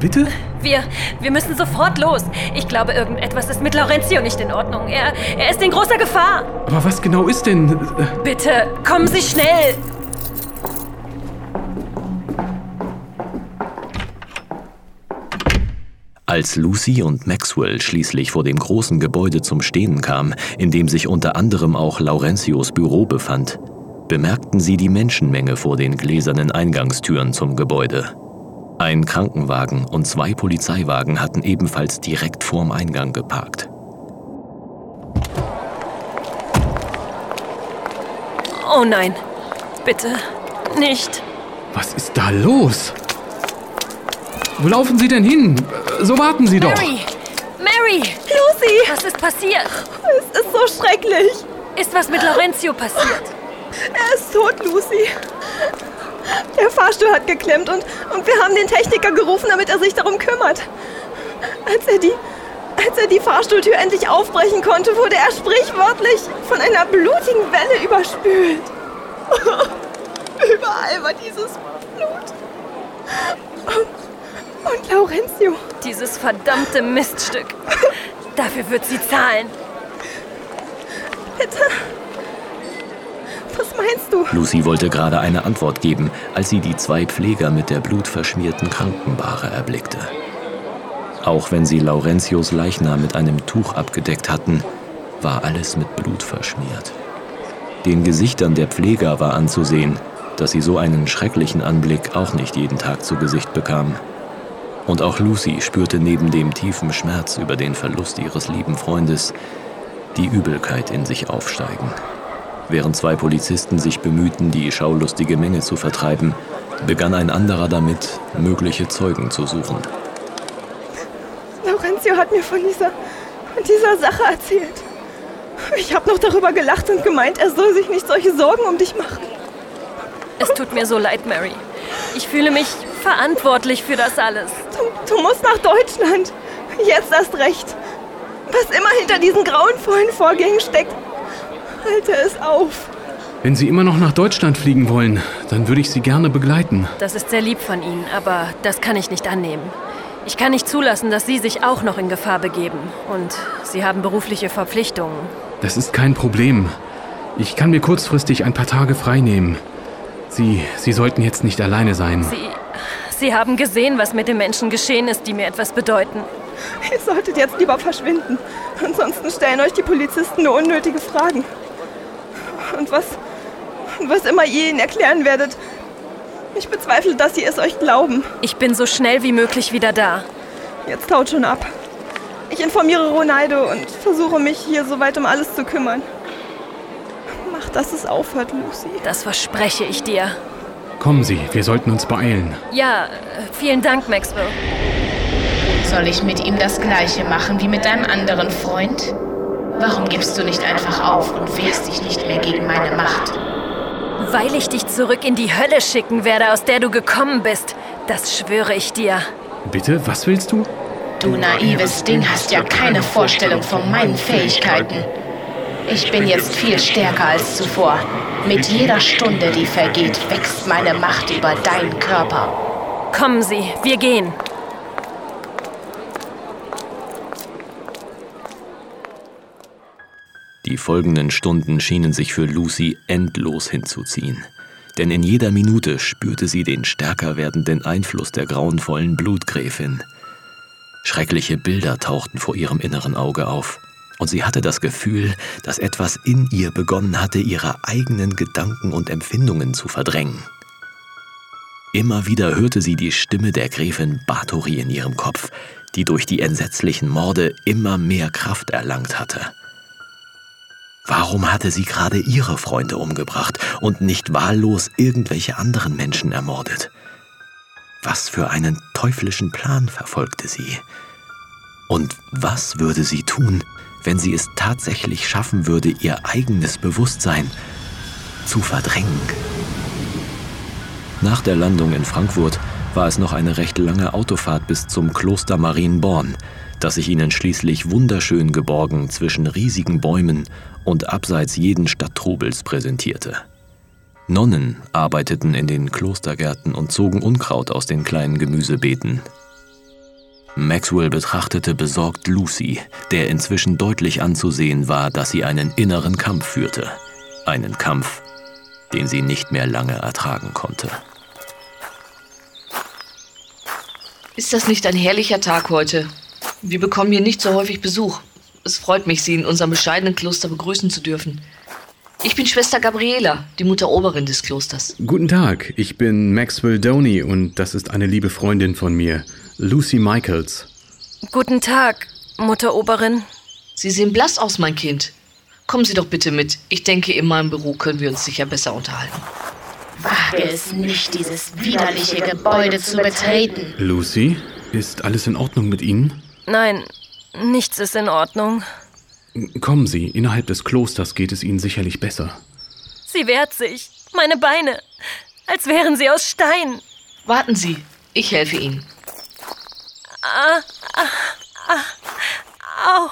Bitte? Wir, wir müssen sofort los. Ich glaube, irgendetwas ist mit Laurentio nicht in Ordnung. Er, er ist in großer Gefahr. Aber was genau ist denn... äh, Bitte, kommen Sie schnell. Als Lucy und Maxwell schließlich vor dem großen Gebäude zum Stehen kam, in dem sich unter anderem auch Laurentios Büro befand, bemerkten sie die Menschenmenge vor den gläsernen Eingangstüren zum Gebäude. Ein Krankenwagen und zwei Polizeiwagen hatten ebenfalls direkt vorm Eingang geparkt. Oh nein. Bitte. Nicht. Was ist da los? Wo laufen Sie denn hin? So warten Sie doch. Mary! Mary! Lucy! Was ist passiert? Es ist so schrecklich. Ist was mit Laurentio passiert? Er ist tot, Lucy. Der Fahrstuhl hat geklemmt und, und wir haben den Techniker gerufen, damit er sich darum kümmert. Als er die, als er die Fahrstuhltür endlich aufbrechen konnte, wurde er sprichwörtlich von einer blutigen Welle überspült. Überall war dieses Blut. Und, und Laurentio. Dieses verdammte Miststück. Dafür wird sie zahlen. Bitte. Was meinst du? Lucy wollte gerade eine Antwort geben, als sie die zwei Pfleger mit der blutverschmierten Krankenbahre erblickte. Auch wenn sie Laurentios Leichnam mit einem Tuch abgedeckt hatten, war alles mit Blut verschmiert. Den Gesichtern der Pfleger war anzusehen, dass sie so einen schrecklichen Anblick auch nicht jeden Tag zu Gesicht bekamen. Und auch Lucy spürte neben dem tiefen Schmerz über den Verlust ihres lieben Freundes die Übelkeit in sich aufsteigen. Während zwei Polizisten sich bemühten, die schaulustige Menge zu vertreiben, begann ein anderer damit, mögliche Zeugen zu suchen. Laurentio hat mir von dieser, von dieser Sache erzählt. Ich habe noch darüber gelacht und gemeint, er soll sich nicht solche Sorgen um dich machen. Es tut mir so leid, Mary. Ich fühle mich verantwortlich für das alles. Du, du musst nach Deutschland. Jetzt erst recht. Was immer hinter diesen grauenvollen Vorgängen steckt, halte es auf. Wenn Sie immer noch nach Deutschland fliegen wollen, dann würde ich Sie gerne begleiten. Das ist sehr lieb von Ihnen, aber das kann ich nicht annehmen. Ich kann nicht zulassen, dass Sie sich auch noch in Gefahr begeben. Und Sie haben berufliche Verpflichtungen. Das ist kein Problem. Ich kann mir kurzfristig ein paar Tage frei nehmen. Sie, Sie sollten jetzt nicht alleine sein. Sie, Sie haben gesehen, was mit den Menschen geschehen ist, die mir etwas bedeuten. Ihr solltet jetzt lieber verschwinden. Ansonsten stellen euch die Polizisten nur unnötige Fragen. Und was, was immer ihr ihnen erklären werdet, ich bezweifle, dass sie es euch glauben. Ich bin so schnell wie möglich wieder da. Jetzt haut schon ab. Ich informiere Ronaldo und versuche mich hier soweit um alles zu kümmern. Mach, dass es aufhört, Lucy. Das verspreche ich dir. Kommen Sie, wir sollten uns beeilen. Ja, äh, vielen Dank, Maxwell. Soll ich mit ihm das gleiche machen wie mit deinem anderen Freund? Warum gibst du nicht einfach auf und wehrst dich nicht mehr gegen meine Macht? Weil ich dich zurück in die Hölle schicken werde, aus der du gekommen bist. Das schwöre ich dir. Bitte, was willst du? Du naives Ding hast ja keine Vorstellung von meinen Fähigkeiten. Ich bin jetzt viel stärker als zuvor. Mit jeder Stunde, die vergeht, wächst meine Macht über deinen Körper. Kommen Sie, wir gehen. Die folgenden Stunden schienen sich für Lucy endlos hinzuziehen. Denn in jeder Minute spürte sie den stärker werdenden Einfluss der grauenvollen Blutgräfin. Schreckliche Bilder tauchten vor ihrem inneren Auge auf. Und sie hatte das Gefühl, dass etwas in ihr begonnen hatte, ihre eigenen Gedanken und Empfindungen zu verdrängen. Immer wieder hörte sie die Stimme der Gräfin Bathory in ihrem Kopf, die durch die entsetzlichen Morde immer mehr Kraft erlangt hatte. Warum hatte sie gerade ihre Freunde umgebracht und nicht wahllos irgendwelche anderen Menschen ermordet? Was für einen teuflischen Plan verfolgte sie? Und was würde sie tun, wenn sie es tatsächlich schaffen würde, ihr eigenes Bewusstsein zu verdrängen? Nach der Landung in Frankfurt war es noch eine recht lange Autofahrt bis zum Kloster Marienborn, das sich ihnen schließlich wunderschön geborgen zwischen riesigen Bäumen und abseits jeden Stadttrubels präsentierte. Nonnen arbeiteten in den Klostergärten und zogen Unkraut aus den kleinen Gemüsebeeten. Maxwell betrachtete besorgt Lucy, der inzwischen deutlich anzusehen war, dass sie einen inneren Kampf führte. Einen Kampf, den sie nicht mehr lange ertragen konnte. Ist das nicht ein herrlicher Tag heute? Wir bekommen hier nicht so häufig Besuch. Es freut mich, Sie in unserem bescheidenen Kloster begrüßen zu dürfen. Ich bin Schwester Gabriela, die Mutter Oberin des Klosters. Guten Tag, ich bin Maxwell Doney und das ist eine liebe Freundin von mir, Lucy Michaels. Guten Tag, Mutter Oberin. Sie sehen blass aus, mein Kind. Kommen Sie doch bitte mit. Ich denke, in meinem Büro können wir uns sicher besser unterhalten. Wage es nicht, dieses widerliche Gebäude zu betreten. Lucy, ist alles in Ordnung mit Ihnen? Nein, nichts ist in Ordnung. Kommen Sie, innerhalb des Klosters geht es Ihnen sicherlich besser. Sie wehrt sich. Meine Beine. Als wären sie aus Stein. Warten Sie, ich helfe Ihnen. Ah, ah, ah, au.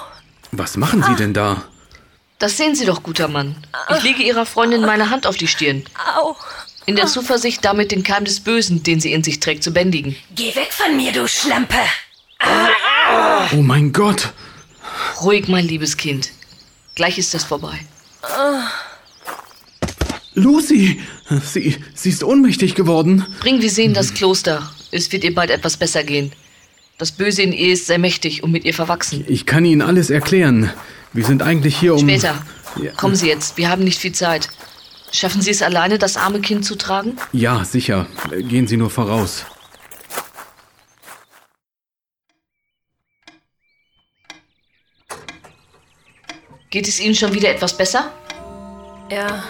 Was machen Sie denn da? Das sehen Sie doch, guter Mann. Ich lege Ihrer Freundin meine Hand auf die Stirn. Au. In der Zuversicht, damit den Keim des Bösen, den sie in sich trägt, zu bändigen. Geh weg von mir, du Schlampe! Oh mein Gott! Ruhig, mein liebes Kind. Gleich ist das vorbei. Lucy! Sie, sie ist ohnmächtig geworden. Bringen wir sie in das Kloster. Es wird ihr bald etwas besser gehen. Das Böse in ihr ist sehr mächtig und mit ihr verwachsen. Ich kann Ihnen alles erklären. Wir sind eigentlich hier um. Später. Ja. Kommen Sie jetzt. Wir haben nicht viel Zeit. Schaffen Sie es alleine, das arme Kind zu tragen? Ja, sicher. Gehen Sie nur voraus. Geht es Ihnen schon wieder etwas besser? Ja,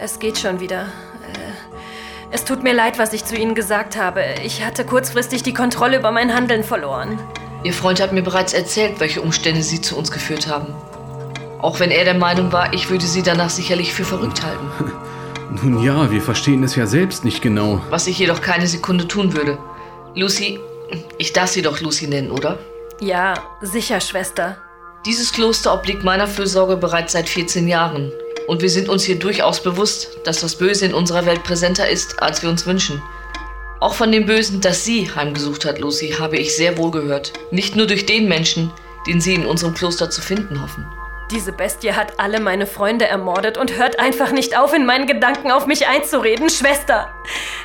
es geht schon wieder. Äh, Es tut mir leid, was ich zu Ihnen gesagt habe. Ich hatte kurzfristig die Kontrolle über mein Handeln verloren. Ihr Freund hat mir bereits erzählt, welche Umstände Sie zu uns geführt haben. Auch wenn er der Meinung war, ich würde Sie danach sicherlich für verrückt halten. Nun ja, wir verstehen es ja selbst nicht genau. Was ich jedoch keine Sekunde tun würde. Lucy, ich darf Sie doch Lucy nennen, oder? Ja, sicher, Schwester. Dieses Kloster obliegt meiner Fürsorge bereits seit 14 Jahren. Und wir sind uns hier durchaus bewusst, dass das Böse in unserer Welt präsenter ist, als wir uns wünschen. Auch von dem Bösen, das sie heimgesucht hat, Lucy, habe ich sehr wohl gehört. Nicht nur durch den Menschen, den sie in unserem Kloster zu finden hoffen. Diese Bestie hat alle meine Freunde ermordet und hört einfach nicht auf, in meinen Gedanken auf mich einzureden. Schwester,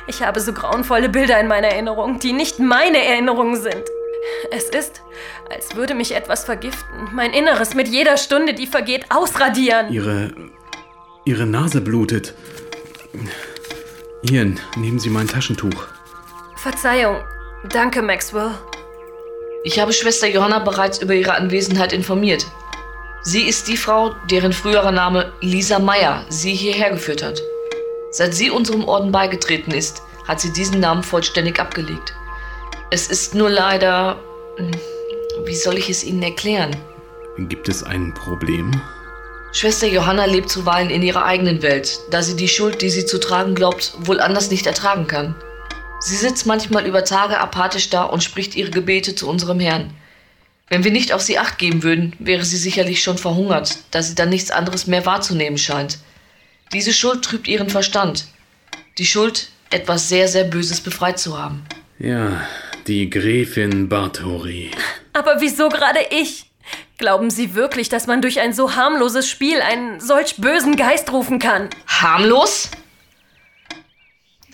ich habe so grauenvolle Bilder in meiner Erinnerung, die nicht meine Erinnerungen sind. Es ist, als würde mich etwas vergiften, mein Inneres mit jeder Stunde, die vergeht, ausradieren. Ihre. Ihre Nase blutet. Hier, nehmen Sie mein Taschentuch. Verzeihung. Danke, Maxwell. Ich habe Schwester Johanna bereits über ihre Anwesenheit informiert. Sie ist die Frau, deren früherer Name Lisa Meyer sie hierher geführt hat. Seit sie unserem Orden beigetreten ist, hat sie diesen Namen vollständig abgelegt. Es ist nur leider. hm, Wie soll ich es Ihnen erklären? Gibt es ein Problem? Schwester Johanna lebt zuweilen in ihrer eigenen Welt, da sie die Schuld, die sie zu tragen glaubt, wohl anders nicht ertragen kann. Sie sitzt manchmal über Tage apathisch da und spricht ihre Gebete zu unserem Herrn. Wenn wir nicht auf sie acht geben würden, wäre sie sicherlich schon verhungert, da sie dann nichts anderes mehr wahrzunehmen scheint. Diese Schuld trübt ihren Verstand. Die Schuld, etwas sehr, sehr Böses befreit zu haben. Ja, die Gräfin Bartori. Aber wieso gerade ich? Glauben Sie wirklich, dass man durch ein so harmloses Spiel einen solch bösen Geist rufen kann? Harmlos?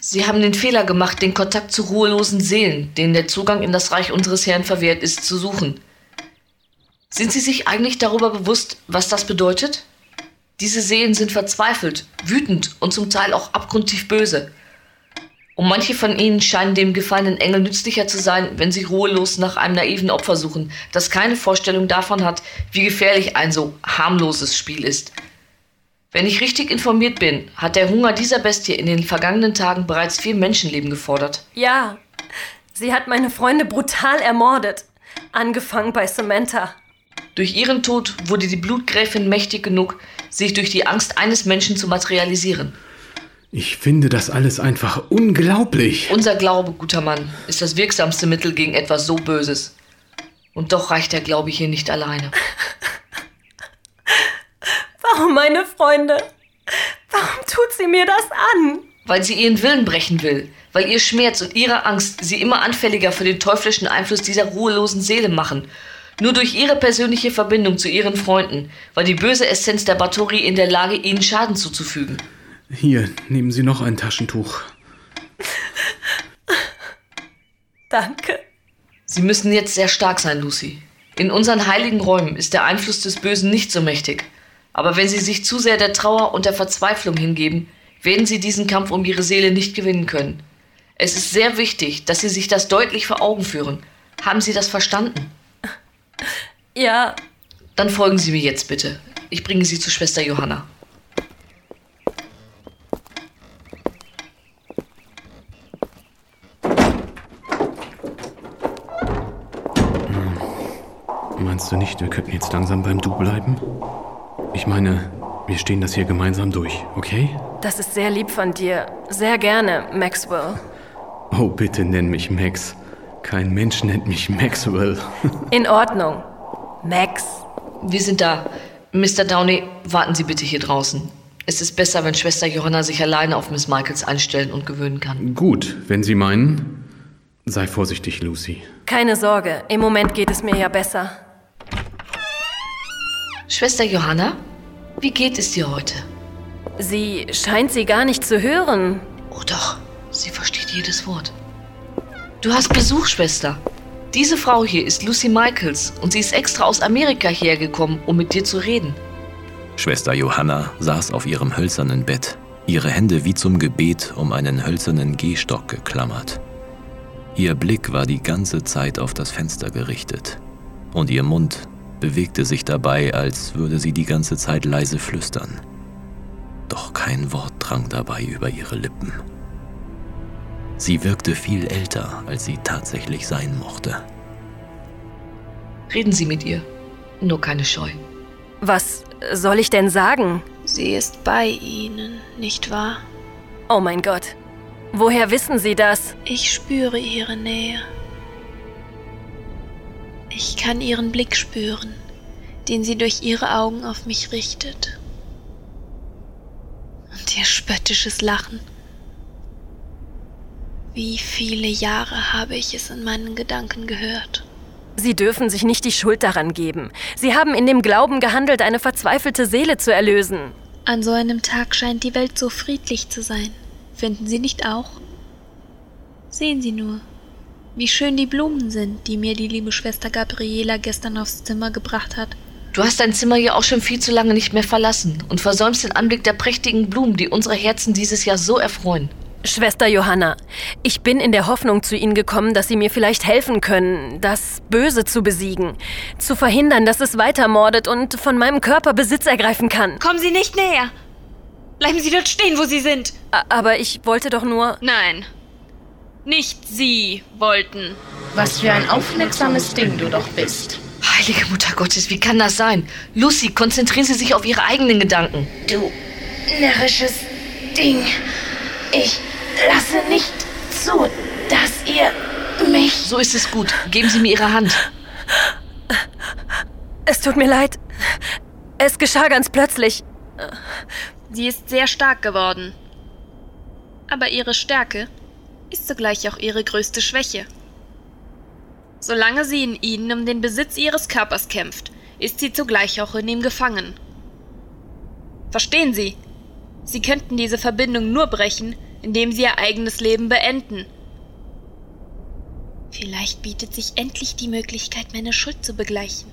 Sie haben den Fehler gemacht, den Kontakt zu ruhelosen Seelen, denen der Zugang in das Reich unseres Herrn verwehrt ist, zu suchen. Sind Sie sich eigentlich darüber bewusst, was das bedeutet? Diese Seelen sind verzweifelt, wütend und zum Teil auch abgrundtief böse. Und manche von ihnen scheinen dem gefallenen Engel nützlicher zu sein, wenn sie ruhelos nach einem naiven Opfer suchen, das keine Vorstellung davon hat, wie gefährlich ein so harmloses Spiel ist. Wenn ich richtig informiert bin, hat der Hunger dieser Bestie in den vergangenen Tagen bereits vier Menschenleben gefordert. Ja, sie hat meine Freunde brutal ermordet. Angefangen bei Samantha. Durch ihren Tod wurde die Blutgräfin mächtig genug, sich durch die Angst eines Menschen zu materialisieren. Ich finde das alles einfach unglaublich. Unser Glaube, guter Mann, ist das wirksamste Mittel gegen etwas so Böses. Und doch reicht der Glaube hier nicht alleine. Warum, meine Freunde? Warum tut sie mir das an? weil sie ihren Willen brechen will, weil ihr Schmerz und ihre Angst sie immer anfälliger für den teuflischen Einfluss dieser ruhelosen Seele machen. Nur durch ihre persönliche Verbindung zu ihren Freunden war die böse Essenz der Bathory in der Lage, ihnen Schaden zuzufügen. Hier, nehmen Sie noch ein Taschentuch. Danke. Sie müssen jetzt sehr stark sein, Lucy. In unseren heiligen Räumen ist der Einfluss des Bösen nicht so mächtig. Aber wenn Sie sich zu sehr der Trauer und der Verzweiflung hingeben, werden Sie diesen Kampf um Ihre Seele nicht gewinnen können. Es ist sehr wichtig, dass Sie sich das deutlich vor Augen führen. Haben Sie das verstanden? Ja. Dann folgen Sie mir jetzt bitte. Ich bringe Sie zu Schwester Johanna. Meinst du nicht, wir könnten jetzt langsam beim Du bleiben? Ich meine, wir stehen das hier gemeinsam durch, okay? Das ist sehr lieb von dir. Sehr gerne, Maxwell. Oh, bitte nenn mich Max. Kein Mensch nennt mich Maxwell. In Ordnung. Max. Wir sind da. Mr. Downey, warten Sie bitte hier draußen. Es ist besser, wenn Schwester Johanna sich alleine auf Miss Michaels einstellen und gewöhnen kann. Gut, wenn Sie meinen. Sei vorsichtig, Lucy. Keine Sorge, im Moment geht es mir ja besser. Schwester Johanna, wie geht es dir heute? Sie scheint sie gar nicht zu hören. Oh doch, sie versteht jedes Wort. Du hast Besuch, Schwester. Diese Frau hier ist Lucy Michaels und sie ist extra aus Amerika hergekommen, um mit dir zu reden. Schwester Johanna saß auf ihrem hölzernen Bett, ihre Hände wie zum Gebet um einen hölzernen Gehstock geklammert. Ihr Blick war die ganze Zeit auf das Fenster gerichtet und ihr Mund bewegte sich dabei, als würde sie die ganze Zeit leise flüstern. Doch kein Wort drang dabei über ihre Lippen. Sie wirkte viel älter, als sie tatsächlich sein mochte. Reden Sie mit ihr. Nur keine Scheu. Was soll ich denn sagen? Sie ist bei Ihnen, nicht wahr? Oh mein Gott. Woher wissen Sie das? Ich spüre Ihre Nähe. Ich kann Ihren Blick spüren, den sie durch ihre Augen auf mich richtet. Und ihr spöttisches Lachen. Wie viele Jahre habe ich es in meinen Gedanken gehört? Sie dürfen sich nicht die Schuld daran geben. Sie haben in dem Glauben gehandelt, eine verzweifelte Seele zu erlösen. An so einem Tag scheint die Welt so friedlich zu sein. Finden Sie nicht auch? Sehen Sie nur, wie schön die Blumen sind, die mir die liebe Schwester Gabriela gestern aufs Zimmer gebracht hat. Du hast dein Zimmer ja auch schon viel zu lange nicht mehr verlassen und versäumst den Anblick der prächtigen Blumen, die unsere Herzen dieses Jahr so erfreuen. Schwester Johanna, ich bin in der Hoffnung zu Ihnen gekommen, dass Sie mir vielleicht helfen können, das Böse zu besiegen, zu verhindern, dass es weitermordet und von meinem Körper Besitz ergreifen kann. Kommen Sie nicht näher! Bleiben Sie dort stehen, wo Sie sind! Aber ich wollte doch nur. Nein. Nicht Sie wollten. Was für ein aufmerksames Ding du doch bist. Heilige Mutter Gottes, wie kann das sein? Lucy, konzentrieren Sie sich auf Ihre eigenen Gedanken. Du närrisches Ding. Ich lasse nicht zu, dass ihr mich. So ist es gut. Geben Sie mir Ihre Hand. Es tut mir leid. Es geschah ganz plötzlich. Sie ist sehr stark geworden. Aber ihre Stärke ist zugleich auch ihre größte Schwäche. Solange sie in ihnen um den Besitz ihres Körpers kämpft, ist sie zugleich auch in ihm gefangen. Verstehen Sie? Sie könnten diese Verbindung nur brechen, indem sie ihr eigenes Leben beenden. Vielleicht bietet sich endlich die Möglichkeit, meine Schuld zu begleichen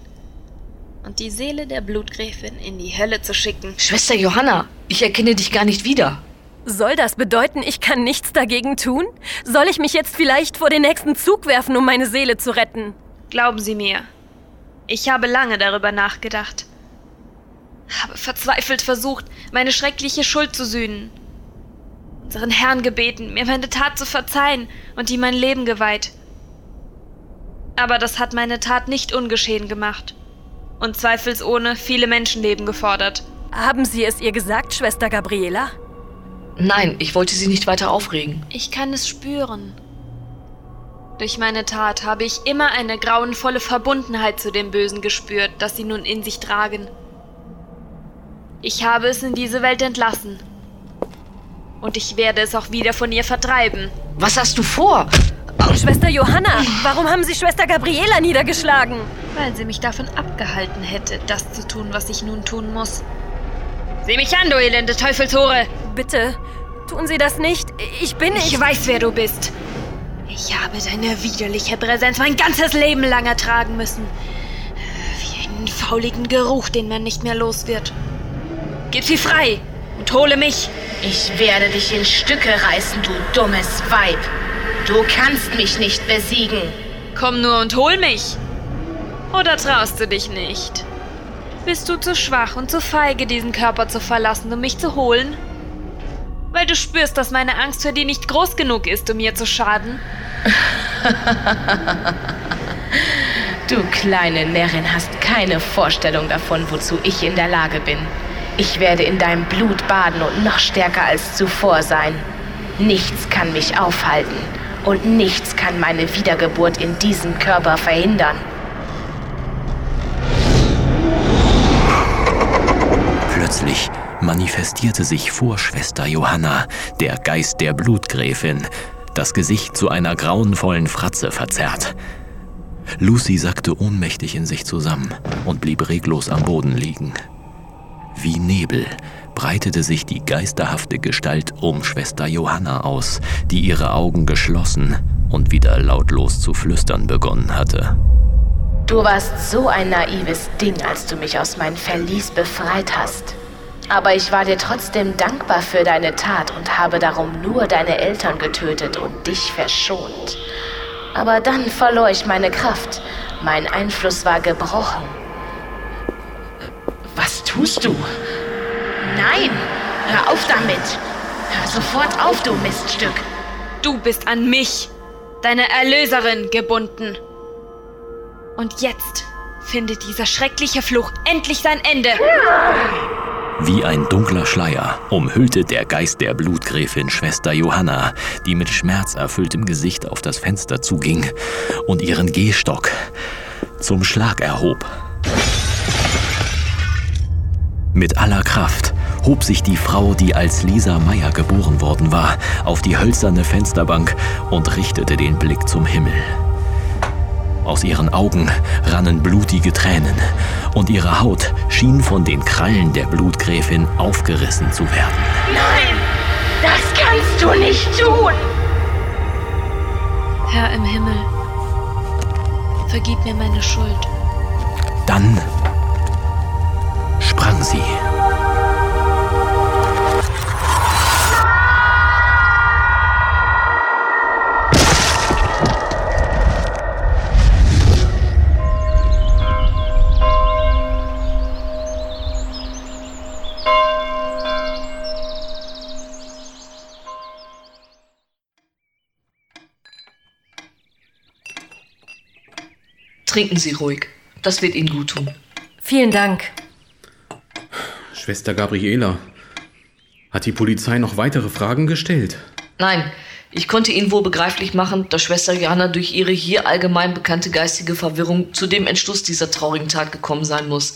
und die Seele der Blutgräfin in die Hölle zu schicken. Schwester Johanna, ich erkenne dich gar nicht wieder. Soll das bedeuten, ich kann nichts dagegen tun? Soll ich mich jetzt vielleicht vor den nächsten Zug werfen, um meine Seele zu retten? Glauben Sie mir, ich habe lange darüber nachgedacht. Habe verzweifelt versucht, meine schreckliche Schuld zu sühnen. Unseren Herrn gebeten, mir meine Tat zu verzeihen und ihm mein Leben geweiht. Aber das hat meine Tat nicht ungeschehen gemacht und zweifelsohne viele Menschenleben gefordert. Haben Sie es ihr gesagt, Schwester Gabriela? Nein, ich wollte Sie nicht weiter aufregen. Ich kann es spüren. Durch meine Tat habe ich immer eine grauenvolle Verbundenheit zu dem Bösen gespürt, das Sie nun in sich tragen. Ich habe es in diese Welt entlassen. Und ich werde es auch wieder von ihr vertreiben. Was hast du vor? Schwester Johanna, warum haben Sie Schwester Gabriela niedergeschlagen? Weil sie mich davon abgehalten hätte, das zu tun, was ich nun tun muss. Sieh mich an, du elende Teufelshore! Bitte, tun Sie das nicht. Ich bin nicht. Ich weiß, wer du bist. Ich habe deine widerliche Präsenz mein ganzes Leben lang ertragen müssen. Wie einen fauligen Geruch, den man nicht mehr los wird. Gib sie frei hole mich. Ich werde dich in Stücke reißen, du dummes Weib. Du kannst mich nicht besiegen. Komm nur und hol mich. Oder traust du dich nicht? Bist du zu schwach und zu feige, diesen Körper zu verlassen, um mich zu holen? Weil du spürst, dass meine Angst für dich nicht groß genug ist, um mir zu schaden? du kleine Närrin hast keine Vorstellung davon, wozu ich in der Lage bin. Ich werde in deinem Blut baden und noch stärker als zuvor sein. Nichts kann mich aufhalten und nichts kann meine Wiedergeburt in diesem Körper verhindern. Plötzlich manifestierte sich vor Schwester Johanna der Geist der Blutgräfin, das Gesicht zu einer grauenvollen Fratze verzerrt. Lucy sackte ohnmächtig in sich zusammen und blieb reglos am Boden liegen. Wie Nebel breitete sich die geisterhafte Gestalt um Schwester Johanna aus, die ihre Augen geschlossen und wieder lautlos zu flüstern begonnen hatte. Du warst so ein naives Ding, als du mich aus meinem Verlies befreit hast. Aber ich war dir trotzdem dankbar für deine Tat und habe darum nur deine Eltern getötet und dich verschont. Aber dann verlor ich meine Kraft. Mein Einfluss war gebrochen. Was tust du? Nein, hör auf damit. Hör sofort auf, du Miststück. Du bist an mich, deine Erlöserin, gebunden. Und jetzt findet dieser schreckliche Fluch endlich sein Ende. Wie ein dunkler Schleier umhüllte der Geist der Blutgräfin Schwester Johanna, die mit schmerzerfülltem Gesicht auf das Fenster zuging und ihren Gehstock zum Schlag erhob. Mit aller Kraft hob sich die Frau, die als Lisa Meyer geboren worden war, auf die hölzerne Fensterbank und richtete den Blick zum Himmel. Aus ihren Augen rannen blutige Tränen und ihre Haut schien von den Krallen der Blutgräfin aufgerissen zu werden. Nein, das kannst du nicht tun! Herr im Himmel, vergib mir meine Schuld. Dann sprang sie. Trinken Sie ruhig. Das wird Ihnen gut tun. Vielen Dank. Schwester Gabriela, hat die Polizei noch weitere Fragen gestellt? Nein, ich konnte Ihnen wohl begreiflich machen, dass Schwester Johanna durch ihre hier allgemein bekannte geistige Verwirrung zu dem Entschluss dieser traurigen Tat gekommen sein muss.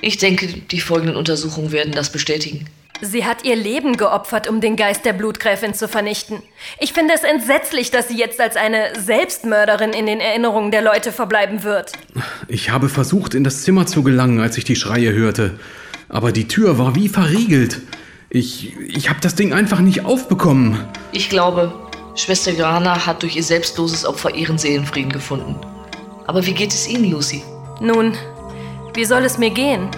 Ich denke, die folgenden Untersuchungen werden das bestätigen. Sie hat ihr Leben geopfert, um den Geist der Blutgräfin zu vernichten. Ich finde es entsetzlich, dass sie jetzt als eine Selbstmörderin in den Erinnerungen der Leute verbleiben wird. Ich habe versucht, in das Zimmer zu gelangen, als ich die Schreie hörte. Aber die Tür war wie verriegelt. Ich, ich habe das Ding einfach nicht aufbekommen. Ich glaube, Schwester Johanna hat durch ihr selbstloses Opfer ihren Seelenfrieden gefunden. Aber wie geht es Ihnen, Lucy? Nun, wie soll es mir gehen?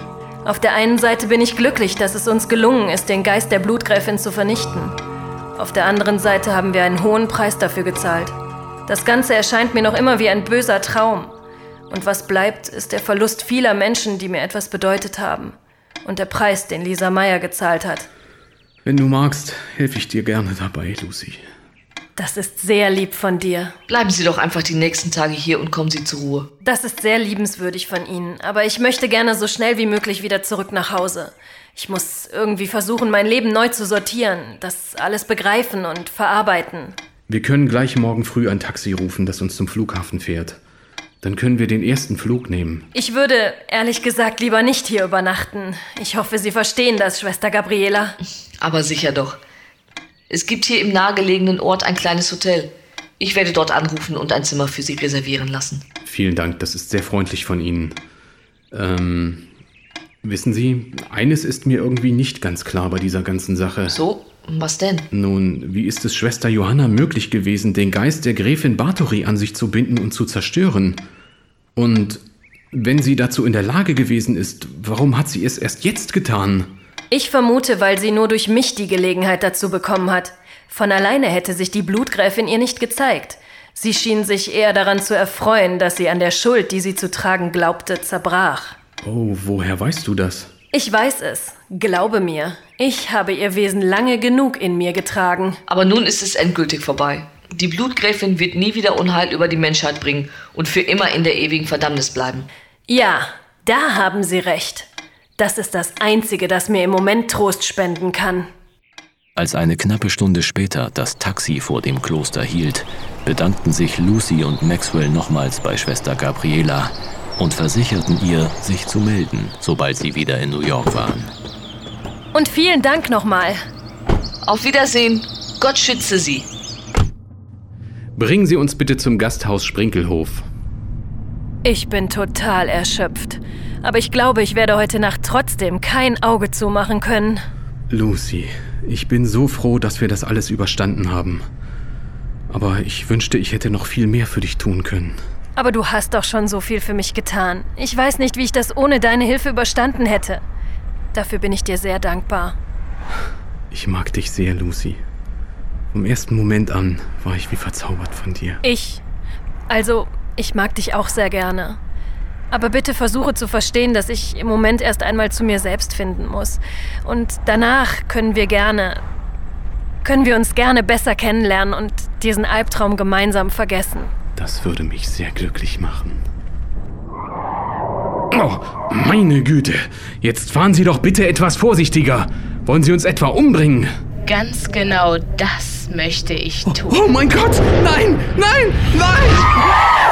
Auf der einen Seite bin ich glücklich, dass es uns gelungen ist, den Geist der Blutgräfin zu vernichten. Auf der anderen Seite haben wir einen hohen Preis dafür gezahlt. Das Ganze erscheint mir noch immer wie ein böser Traum. Und was bleibt, ist der Verlust vieler Menschen, die mir etwas bedeutet haben. Und der Preis, den Lisa Meyer gezahlt hat. Wenn du magst, helfe ich dir gerne dabei, Lucy. Das ist sehr lieb von dir. Bleiben Sie doch einfach die nächsten Tage hier und kommen Sie zur Ruhe. Das ist sehr liebenswürdig von Ihnen, aber ich möchte gerne so schnell wie möglich wieder zurück nach Hause. Ich muss irgendwie versuchen, mein Leben neu zu sortieren, das alles begreifen und verarbeiten. Wir können gleich morgen früh ein Taxi rufen, das uns zum Flughafen fährt. Dann können wir den ersten Flug nehmen. Ich würde, ehrlich gesagt, lieber nicht hier übernachten. Ich hoffe, Sie verstehen das, Schwester Gabriela. Aber sicher doch. Es gibt hier im nahegelegenen Ort ein kleines Hotel. Ich werde dort anrufen und ein Zimmer für Sie reservieren lassen. Vielen Dank, das ist sehr freundlich von Ihnen. Ähm, wissen Sie, eines ist mir irgendwie nicht ganz klar bei dieser ganzen Sache. So? Was denn? Nun, wie ist es Schwester Johanna möglich gewesen, den Geist der Gräfin Bathory an sich zu binden und zu zerstören? Und wenn sie dazu in der Lage gewesen ist, warum hat sie es erst jetzt getan? Ich vermute, weil sie nur durch mich die Gelegenheit dazu bekommen hat. Von alleine hätte sich die Blutgräfin ihr nicht gezeigt. Sie schien sich eher daran zu erfreuen, dass sie an der Schuld, die sie zu tragen glaubte, zerbrach. Oh, woher weißt du das? Ich weiß es. Glaube mir. Ich habe ihr Wesen lange genug in mir getragen. Aber nun ist es endgültig vorbei. Die Blutgräfin wird nie wieder Unheil über die Menschheit bringen und für immer in der ewigen Verdammnis bleiben. Ja, da haben Sie recht. Das ist das Einzige, das mir im Moment Trost spenden kann. Als eine knappe Stunde später das Taxi vor dem Kloster hielt, bedankten sich Lucy und Maxwell nochmals bei Schwester Gabriela und versicherten ihr, sich zu melden, sobald sie wieder in New York waren. Und vielen Dank nochmal. Auf Wiedersehen. Gott schütze Sie. Bringen Sie uns bitte zum Gasthaus Sprinkelhof. Ich bin total erschöpft. Aber ich glaube, ich werde heute Nacht trotzdem kein Auge zumachen können. Lucy, ich bin so froh, dass wir das alles überstanden haben. Aber ich wünschte, ich hätte noch viel mehr für dich tun können. Aber du hast doch schon so viel für mich getan. Ich weiß nicht, wie ich das ohne deine Hilfe überstanden hätte. Dafür bin ich dir sehr dankbar. Ich mag dich sehr, Lucy. Vom ersten Moment an war ich wie verzaubert von dir. Ich. Also, ich mag dich auch sehr gerne. Aber bitte versuche zu verstehen, dass ich im Moment erst einmal zu mir selbst finden muss. Und danach können wir gerne. können wir uns gerne besser kennenlernen und diesen Albtraum gemeinsam vergessen. Das würde mich sehr glücklich machen. Oh, meine Güte. Jetzt fahren Sie doch bitte etwas vorsichtiger. Wollen Sie uns etwa umbringen? Ganz genau das möchte ich tun. Oh mein Gott! Nein! Nein! Nein! Nein!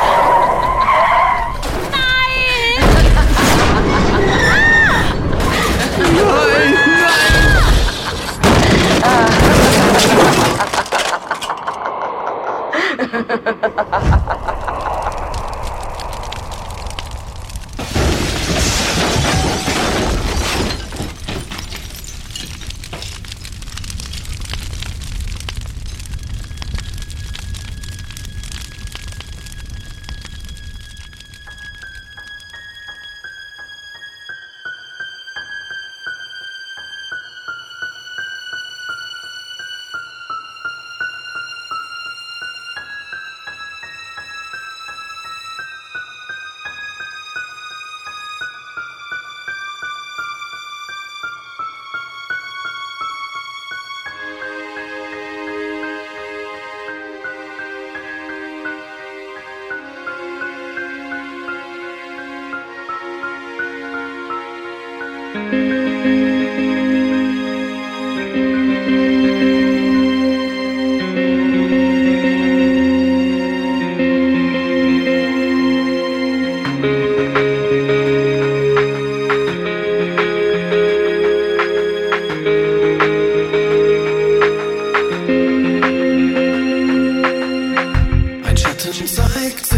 ha ha ha ha zeigt